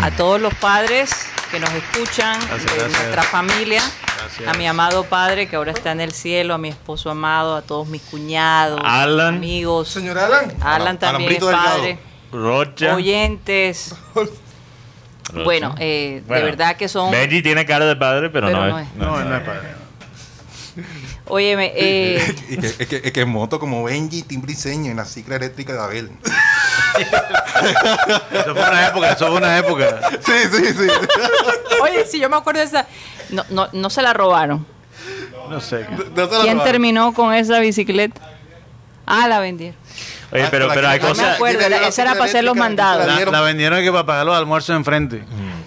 a todos los padres que nos escuchan, Gracias, de gracias. nuestra familia, Gracias. a mi amado padre que ahora está en el cielo, a mi esposo amado, a todos mis cuñados, Alan. amigos. Señor Alan. Alan también es Delgado. Rocha. Oyentes. Rocha. Bueno, eh, Bueno, de verdad que son... Benji tiene cara de padre, pero, Pero no, no es. es. No, no es padre. Óyeme, eh, que, es, que, es que en moto como Benji, timbriseño en la cicla eléctrica de Abel. Eso fue una época, eso fue una época. Sí, sí, sí. oye, si yo me acuerdo de esa... No, no, no se la robaron. No sé. ¿Quién terminó con esa bicicleta? Ah, la vendieron. Oye, Ah, pero, pero hay no me No me cosas. acuerdo, ¿quién le dio era- la esa era para hacer los mandados. ¿Quién La, la vendieron que para pagar los almuerzos enfrente.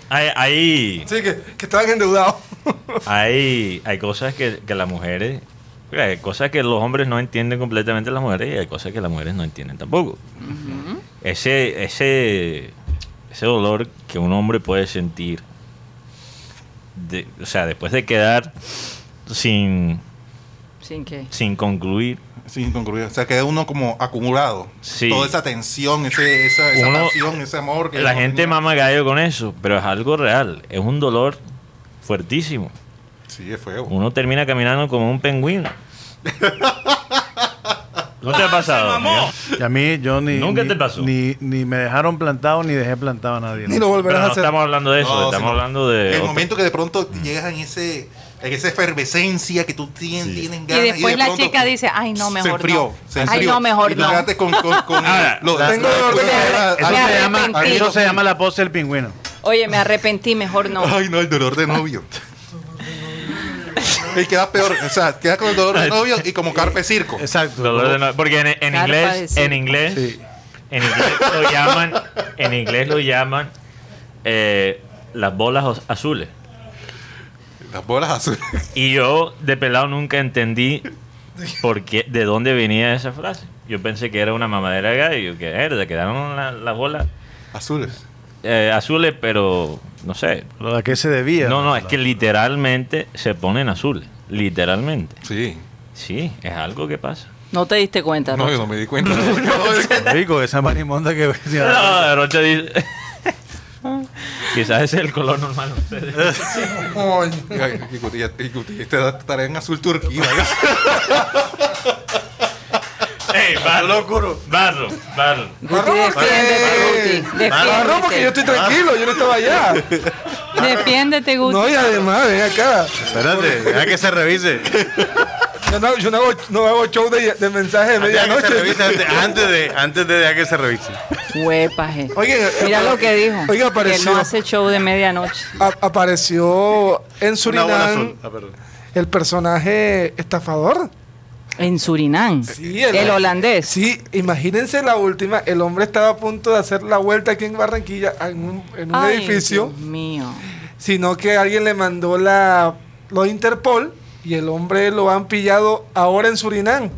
Hay, hay, Sí, que, que estaban endeudados. hay, hay cosas que, que las mujeres. mira, Hay cosas que los hombres no entienden completamente las mujeres y hay cosas que las mujeres no entienden tampoco. Ese, ese, ese dolor que un hombre puede sentir, de- o sea, después de quedar sin, Sin que... sin concluir, Sin concluir. O sea, queda uno como acumulado. Sí. Toda esa tensión, ese, esa, esa Uno- pasión, ese amor. Que la gente tenía. mama gallo con eso, pero es algo real, es un dolor fuertísimo. Sí, es feo. Uno termina caminando como un pingüino. ¿No te ha pasado? Miguel? Y a mí, yo ni. Nunca ni- te pasó. Ni, ni me dejaron plantado ni dejé plantado a nadie. Ni ¿no? lo Pero volverás a no hacer. estamos hablando de eso, No, estamos sino hablando de... El otro- momento que de pronto llegas en ese esa efervescencia que tú tienes, Sí. tienes Y ganas. después de la pronto chica dice, ay, no, mejor se enfrió, no. Se Ay, no, mejor y no. con, con, con Ahora, lo- tengo la- dolor de la-. Eso, se llama, eso se llama la pose del pingüino. Oye, me arrepentí, mejor no. Ay, no, el dolor de novio. y queda peor, o sea, queda con el dolor de novio y como carpe circo. Exacto. dolor de no- porque en, inglés, en inglés, Sí. en inglés lo llaman, en inglés lo llaman eh, las bolas azules. Las bolas azules. Y yo de pelado nunca entendí por qué, de dónde venía esa frase. Yo pensé que era una mamadera de gallo, que era, quedaron la- las bolas Azules. eh, azules, pero no sé. ¿Lo ¿A qué se debía? No, no, es que literalmente se ponen azules. Literalmente. Sí. Sí, es algo que pasa. No te diste cuenta, No, Rocha. yo no me di cuenta. Rico, esa marimonda que. No, Rocha dice. Quizás ese es el color normal. Ay, y este estará en azul turquía. ¡Ey, barro! ¡Barro! ¡Barro! Defiéndete, Guti. Agarró porque yo estoy tranquilo, yo no estaba allá. Defiéndete, Guti. No, y además, ven acá. Espérate, deja que se revise. Yo no, yo no hago, no hago show de, de mensajes de medianoche. antes, antes de, antes de dejar que se revise. Huepaje. Oye, Mira lo que dijo. Oiga, que no hace show de medianoche. a- apareció en Surinam. Ah, el personaje estafador. En Surinam. Sí, el, holandés. Sí, imagínense la última. El hombre estaba a punto de hacer la vuelta aquí en Barranquilla en un, en un Ay, edificio, Dios mío. sino que alguien le mandó la lo de Interpol y el hombre lo han pillado ahora en Surinam.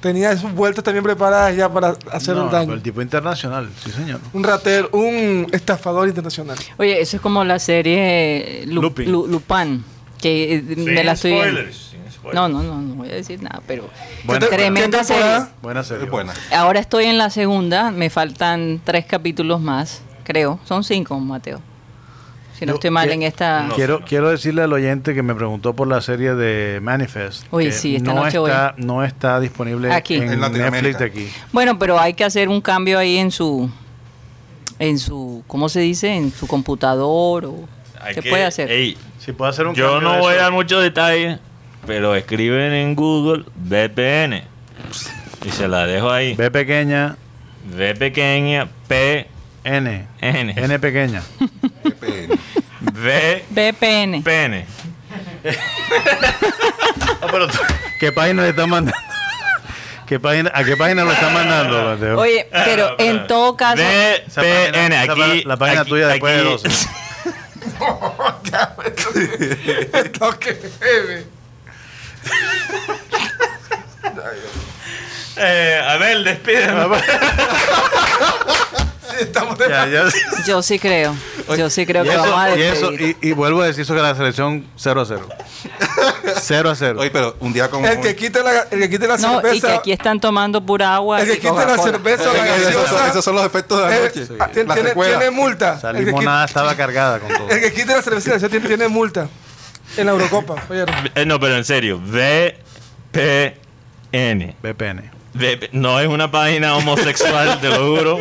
Tenía sus vueltas también preparadas ya para hacer No, un daño. el tipo internacional, sí señor. Un ratero, un estafador internacional. Oye, eso es como la serie Lu- Lupin. Lu- Lupin. Que eh, me la estoy sin spoilers. No, no, no, no voy a decir nada, pero Buena- tremenda serie. Buena serie. Buena. Ahora estoy en la segunda, me faltan tres capítulos más, creo. Son cinco, Mateo. Si no Yo- estoy mal que- en esta... Quiero, quiero decirle al oyente que me preguntó por la serie de Manifest. Uy, que sí, esta no noche voy. está, no está disponible Aquí. en, En. Netflix de aquí. Bueno, pero hay que hacer un cambio ahí en su... En su... ¿Cómo se dice? En su computador o... Hay ¿Qué que- puede hacer? ey, Si puedo hacer un yo cambio no voy a dar muchos detalles, pero escriben en Google VPN. Y se la dejo ahí. B pequeña, V pequeña, P, N. N. N pequeña. VPN. P, Ah, pero tú- ¿Qué página le está mandando? ¿Qué página, ¿A qué página lo están mandando, Mateo? Oye, pero en todo caso, Esa página- VPN, esa aquí. pa- la página aquí- tuya después de aquí- 12. Toque, bebé. Eh, Abel, despídeme. Sí, estamos de Ya, ya. yo sí creo. Yo sí creo Y que eso, vamos a y, eso- y- y vuelvo a decir eso que la selección 0 a 0. 0 a 0. Oye, pero un día como El que quite la, el que quite la No, y que cerveza. aquí están tomando pura agua. el que quite la cerveza la esos, son, gaseosa. esos son los efectos de la eh, noche. ah, tiene, La tiene- secuela. tiene multa. Que, limonada estaba cargada con todo. el que quite la cerveza tiene, tiene multa. En la Eurocopa. Eh, no, pero en serio. VPN. VPN. No es una página homosexual, te lo juro.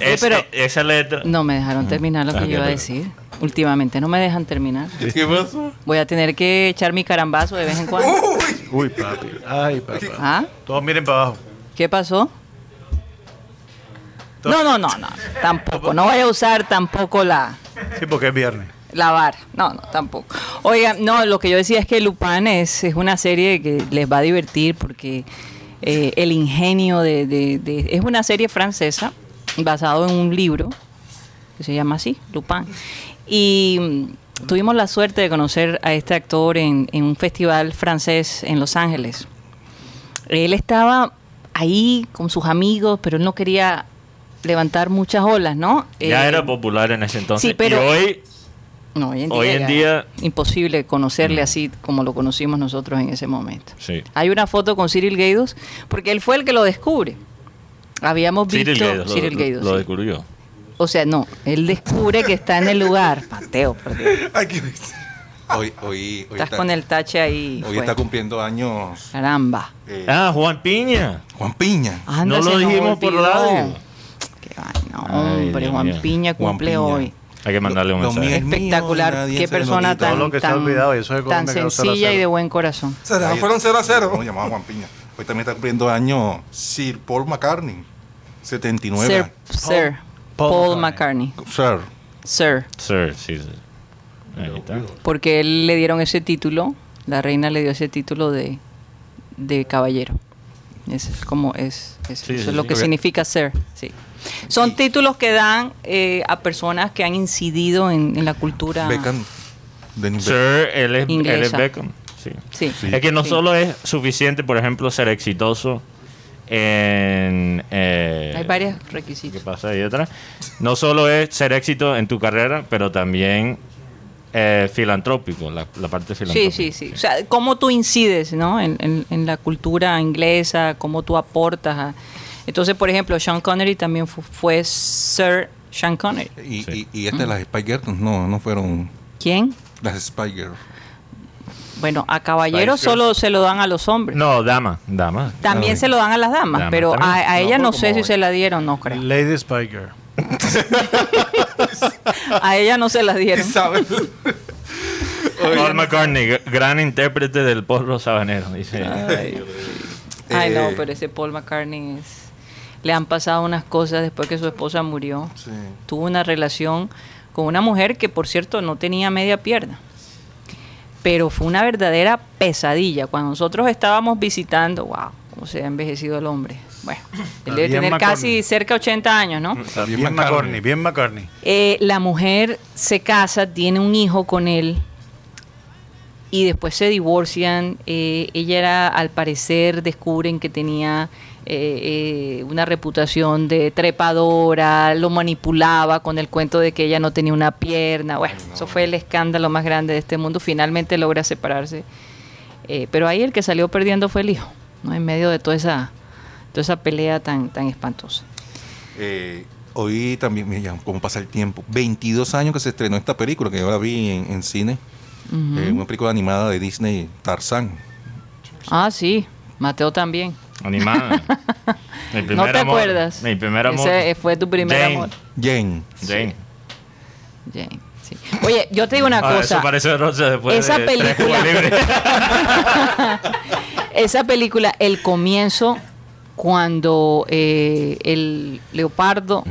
Es- pero- esa letra. No me dejaron terminar lo que Ah, yo iba a decir. Últimamente no me dejan terminar. ¿Qué pasó? Voy a tener que echar mi carambazo de vez en cuando. Uy, papi. Ay, papá. ¿Ah? Todos miren para abajo. ¿Qué pasó? No, no, no, no. Tampoco. No voy a usar tampoco la, Sí, porque es viernes. la vara. No, no, tampoco. Oigan, no, lo que yo decía es que Lupin es, es una serie que les va a divertir porque eh, el ingenio de, de- de- Es una serie francesa basado en un libro que se llama así, Lupin. Y mm, tuvimos la suerte de conocer a este actor en, en un festival francés en Los Ángeles. Él estaba ahí con sus amigos, pero él no quería levantar muchas olas, ¿no? Ya Eh, era popular en ese entonces. sí, pero- Y hoy, no, hoy en día, Hoy en ya día- es imposible conocerle así como lo conocimos nosotros en ese momento. sí. Hay una foto con Cyril Gaydos, porque él fue el que lo descubre. Habíamos visto Cyril Gaydos, lo- Cyril lo, Gaydos, lo sí. descubrió. O sea, no, él descubre que está en el lugar. Mateo, por Dios. Aquí. Hoy, hoy, hoy, estás está, con el tache ahí. hoy pues. está cumpliendo años Caramba. eh, Ah, Juan Piña. Juan Piña. Anda, no lo dijimos por radio. Qué vaina, hombre, Juan. Piña Juan cumple Piña. hoy. Hay que mandarle un Lo mensaje. es Espectacular, qué persona tan, Todo lo que se ha tan, olvidado, y eso de tan sencilla y cero. de buen corazón. Fueron 0 a 0. No, llamaba Juan Piña. Hoy también está cumpliendo años Sir Paul McCartney. 79 Sir. Sir Paul Paul, McCartney. McCartney. Sir. Sir. Sir, sí, sí. Ahí está. Porque él le dieron ese título, la reina le dio ese título de, de caballero. Ese es como es, es- Sí, eso sí, es lo que significa ser. Sí. Son títulos que dan eh, a personas que han incidido en, en la cultura. Beckham. Sir, Beckham. él es, él es Inglesa. Beckham. Sí. Sí. Es que no Sí. solo es suficiente, por ejemplo, ser exitoso en... eh, Hay varios ¿Qué requisitos. pasa ahí atrás? No solo es ser éxito en tu carrera, pero también eh, filantrópico, la, la parte Sí, filantrópica. sí, sí. O sea, cómo tú incides ¿no? en, en- en la cultura inglesa, cómo tú aportas. a- Entonces, por ejemplo, Sean Connery también fu- fue Sir Sean Connery. Y, Sí. y, y estas, las Spy Girls, no, no fueron ¿Quién? las Spy Girls. Bueno, a caballeros Spice Girls. solo se lo dan a los hombres. No, dama, dama. También se lo dan a las damas, pero a, a No, ella no sé si hoy. se la dieron, no creo. Lady Spiker. A ella no se la dieron. Paul McCartney, gr- gran intérprete del porro sabanero, dice. Ay, Ay, no, Eh, pero ese Paul McCartney es... Le han pasado unas cosas después que su esposa murió. Sí. Tuvo una relación con una mujer que, por cierto, no tenía media pierna. Pero fue una verdadera pesadilla. Cuando nosotros estábamos visitando, wow, cómo se ha envejecido el hombre. Bueno, él debe bien tener McCartney. casi cerca de 80 años, ¿no? Está Bien bien bien McCartney. Eh, la mujer se casa, tiene un hijo con él y después se divorcian. Eh, ella era, al parecer, descubren que tenía eh, eh, una reputación de trepadora, lo manipulaba con el cuento de que ella no tenía una pierna. Bueno, eso fue el escándalo más grande de este mundo. Finalmente logra separarse. Eh, pero ahí el que salió perdiendo fue el hijo, ¿no? en medio de toda esa, toda esa pelea tan, tan espantosa. Hoy también, mira, cómo pasa el tiempo. 22 años que se estrenó esta película, que yo la vi en, en cine. Una película animada de Disney, Tarzán. Ah, sí, Mateo también. Animada. Mi ¿No primer te amor. acuerdas? Mi primer amor. Ese fue tu primer Jane. amor. Jane. Jane. Jane, sí. Oye, yo te digo una Ah, cosa. eso parece Rosa después esa de película-. Esa película, el comienzo, cuando eh, el leopardo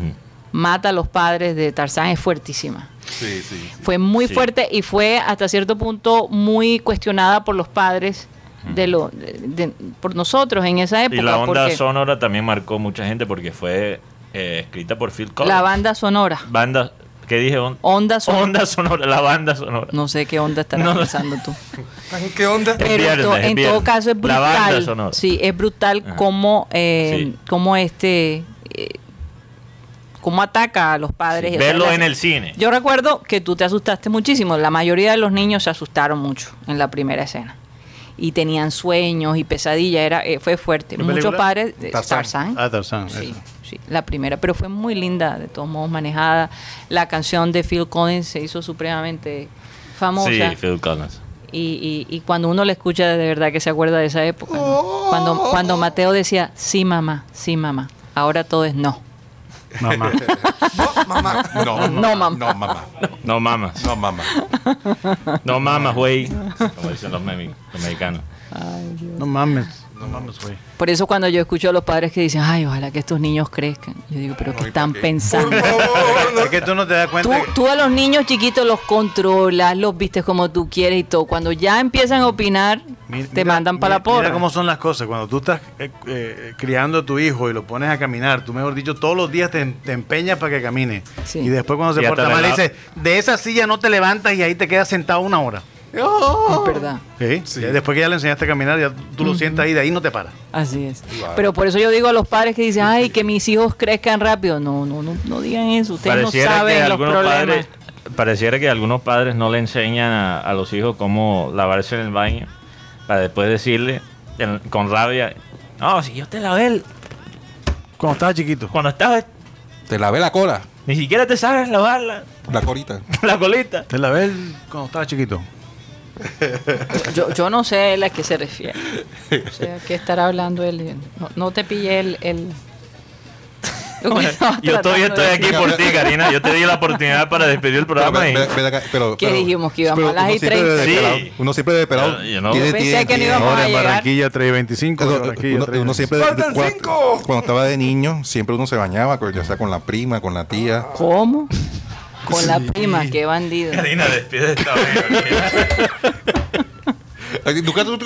mata a los padres de Tarzán, es fuertísima. Sí, sí. sí. Fue muy Sí. fuerte y fue hasta cierto punto muy cuestionada por los padres de lo de- de- por nosotros en esa época. Y la onda porque sonora también marcó mucha gente porque fue eh, escrita por Phil Collins. la banda sonora, Banda, ¿qué dije? On- onda sonora. onda sonora, la banda sonora. No sé qué onda estarás No. pensando tú. ¿En qué onda? Pero en, viernes, to- en viernes. todo caso es La banda brutal. sonora. Sí, es brutal Ajá. como, eh, Sí. como este, eh, cómo ataca a los padres. Verlo en el cine. Yo recuerdo que tú te asustaste muchísimo. La mayoría de los niños se asustaron mucho en la primera escena. Y tenían sueños y pesadillas. Era, eh, fue fuerte. ¿Qué Muchos película? padres. eh, Tarzán. Tarzán. Ah, Tarzán. Sí, la primera, pero fue muy linda, de todos modos manejada. La canción de Phil Collins se hizo supremamente famosa. Sí, Phil Collins. Y, y- y cuando uno la escucha, de verdad que se acuerda de esa época. ¿no? Cuando, cuando Mateo decía, sí, mamá, sí, mamá. Ahora todo es no. Mamá. No, mamá. No, No, mamá. No, mamá. No mamas. No, mamá. No mamas, güey. Como dicen los mexicanos. No mames. No mames, güey. Por eso cuando yo escucho a los padres que dicen, ay, ojalá que estos niños crezcan. Yo digo, pero ¿qué están pensando? Es que tú no te das Tú, cuenta. que- tú a los niños chiquitos los controlas, los vistes como tú quieres y todo. Cuando ya empiezan a opinar, te mandan para la porra. Mira cómo son las cosas. Cuando tú estás eh, eh, criando a tu hijo y lo pones a caminar, tú mejor dicho, todos los días te, te empeñas para que camine. Sí. Y después cuando se Y porta le mal, dices, de esa silla no te levantas y ahí te quedas sentado una hora. Es verdad. ¿Sí? Después que ya le enseñaste a caminar, ya tú lo sientas ahí, de ahí no te paras. Así es. Pero por eso yo digo a los padres que dicen, ay, que mis hijos crezcan rápido. No, no, no, no digan eso. Ustedes no Pareciera saben los problemas. padres, pareciera que algunos padres no le enseñan a, a los hijos cómo lavarse en el baño para después decirle en- con rabia, no, si yo te lavé el- Cuando estaba chiquito. cuando estabas, Te lavé la cola. ni siquiera te sabes lavar la, corita. la colita. Te la ves cuando estaba chiquito. Yo, yo no sé él a qué se refiere. O sea, ¿qué estará hablando él? No, no te pillé el... el- Yo todavía estoy de aquí por ti, Karina. Yo te di la oportunidad para despedir el Pero, programa. y- ve acá, pero- ¿Qué pero- dijimos? ¿Que íbamos pero a las y siempre 30? de desesperado- Sí. Uno siempre de esperado. Yo- yo no- tiene- Pensé tiene que no íbamos a Ahora en llegar. Barranquilla 325. Uno, de uno- 325. uno siempre, ¡Faltan cuando, cinco! cuando estaba de niño, siempre uno se bañaba, ya sea con la prima, con la tía. ¿Cómo? Con la prima, qué bandido. Karina, despide esta vez. ¿Nunca tú-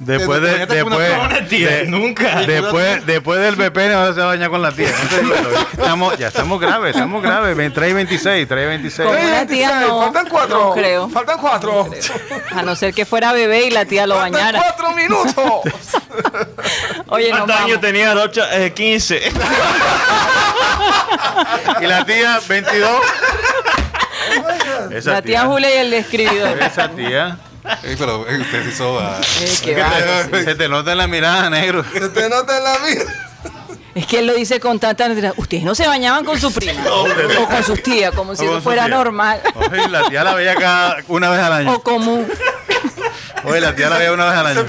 Después de- después- tía, de- nunca. Después, después del BPN ahora se va a bañar con la tía. Estamos, ya estamos graves, estamos graves. 3 y 26, 3 y 26. Como una tía 26, no, Faltan cuatro. no creo. Faltan cuatro. A no ser que fuera bebé y la tía lo Faltan bañara. cuatro minutos. Oye, no ¿Cuántos años tenía Rocha? Eh, 15. Y la tía, 22. Esa La tía Julia y el describidor. Esa tía. Ey, pero usted hizo. ah, Eh, qué bárbaro. Se te nota en la mirada, negro. Se te nota en la vida. Es que él lo dice con tanta naturalidad. Ustedes no se bañaban con su prima o con sus tías, como si eso fuera tía. normal Oye, la tía la veía cada una vez al año. o común. Oye, la tía la veía una vez al año.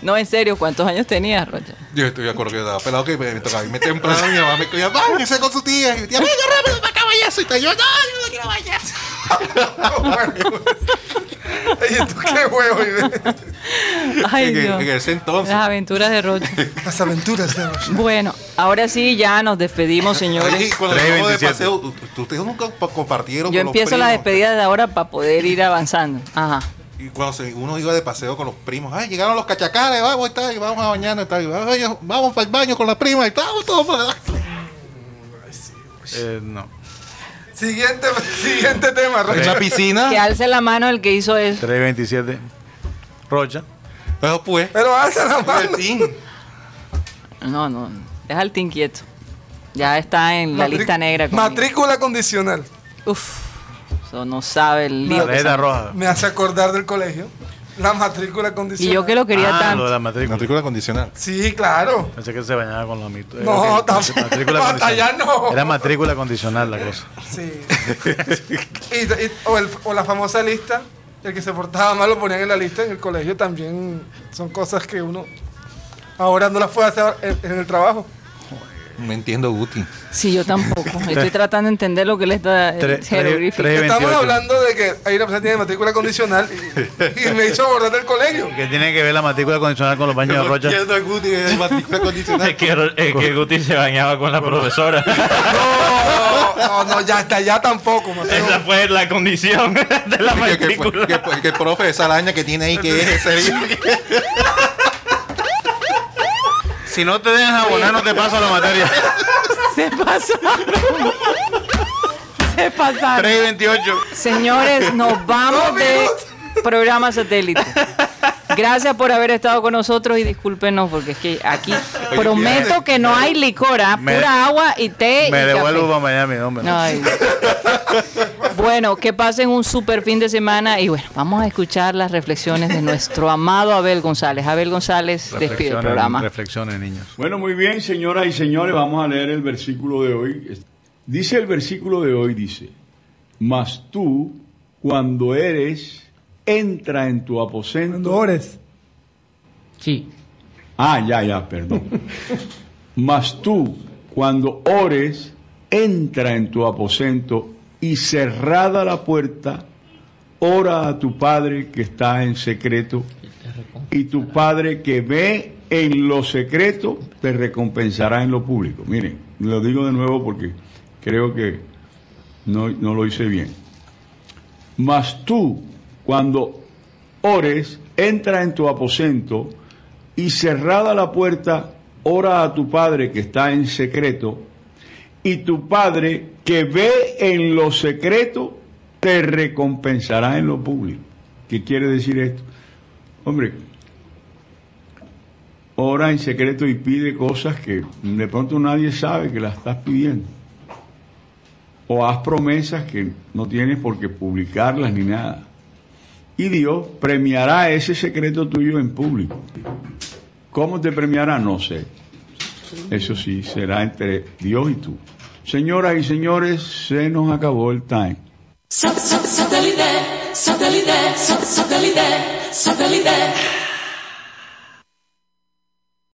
No, en serio, ¿cuántos años tenías, Rocha? Yo estoy de acuerdo que estaba pelado que me, me tocaba irme temprano. Mi mamá me decía, váyase con su tía. Y mi tía, venga rápido para acá, eso. Y yo, no, yo no quiero bañar. Oye, ¿tú qué huevo? Ay, en, Dios. en ese entonces. Las aventuras de Rocha. Las aventuras de Rocha. Bueno, ahora sí, ya nos despedimos, Oye, señores. cuando íbamos de 3:27. paseo, ustedes nunca pa- compartieron Yo con los empiezo la despedida de ahora para poder ir avanzando. Ajá. Y cuando se- uno iba de paseo con los primos, ay, llegaron los cachacales, vamos, y tal, y vamos a bañarnos, y tal, y vamos, vamos para el baño con la prima, y estamos todos para Eh, no. Siguiente, siguiente tema, En Rocha. la piscina. Que alce la mano el que hizo eso. 3 y 27. Rocha. Pero pues, Pero alza la mano. No, no. Deja el team quieto. Ya está en la lista negra. conmigo. Matrícula condicional. Uf. Eso no sabe el lío. que Tarjeta se- roja. Me hace acordar del colegio. La matrícula Y condicional. yo que lo quería Ah, lo de tanto. la matrícula. Matrícula condicional. Sí, claro. Pensé que se bañaba con los mitos. Eh, No, tampoco. Matrícula Hasta allá condicional. no. Era matrícula condicional la cosa. Sí. Y- y- o, el- o la famosa lista. El que se portaba mal lo ponían en la lista en el colegio también. Son cosas que uno ahora no las puede hacer en, en el trabajo. No entiendo, Guti. Sí, yo tampoco. Estoy tratando de entender lo que le está jeroglífico. Estamos 28. hablando de que hay una persona que tiene matrícula condicional y, y me hizo abordar del colegio. Que tiene que ver la matrícula condicional con los baños de Rocha. entiendo, Guti, es matrícula condicional. Es que, es que Guti se bañaba con la profesora. No, no, no, ya está, ya tampoco. Mateo. Esa fue la condición de la Que, que, matrícula. que- que el profe de esa araña que tiene ahí que es ese Si no te dejan abonar, no te paso la materia. Se pasaron. Se pasaron. 3 y 28. Señores, nos vamos de programa satélite. Gracias por haber estado con nosotros y discúlpenos porque es que aquí prometo que no hay licor, ¿ah? Me- pura agua y té Me y devuelvo café. para Miami, hombre. Ay. Bueno, que pasen un super fin de semana y bueno, vamos a escuchar las reflexiones de nuestro amado Abel González. Abel González despide el programa. reflexiones, niños. Bueno, muy bien, señoras y señores, vamos a leer el versículo de hoy. Dice el versículo de hoy, dice, mas tú, cuando eres, entra en tu aposento. ores. Sí. Ah, ya, ya, perdón. mas tú, cuando ores, entra en tu aposento y cerrada la puerta, ora a tu Padre que está en secreto y tu Padre que ve en lo secreto te recompensará en lo público. Miren, lo digo de nuevo porque creo que no, no lo hice bien. Mas tú, cuando ores, entra en tu aposento y cerrada la puerta, ora a tu Padre que está en secreto y tu Padre que ve en lo secreto te recompensará en lo público. ¿Qué quiere decir esto? Hombre, ora en secreto y pide cosas que de pronto nadie sabe que las estás pidiendo. O haz promesas que no tienes por qué publicarlas ni nada. Y Dios premiará ese secreto tuyo en público. ¿Cómo te premiará? No sé. Eso sí, será entre Dios y tú. Señoras y señores, se nos acabó el time.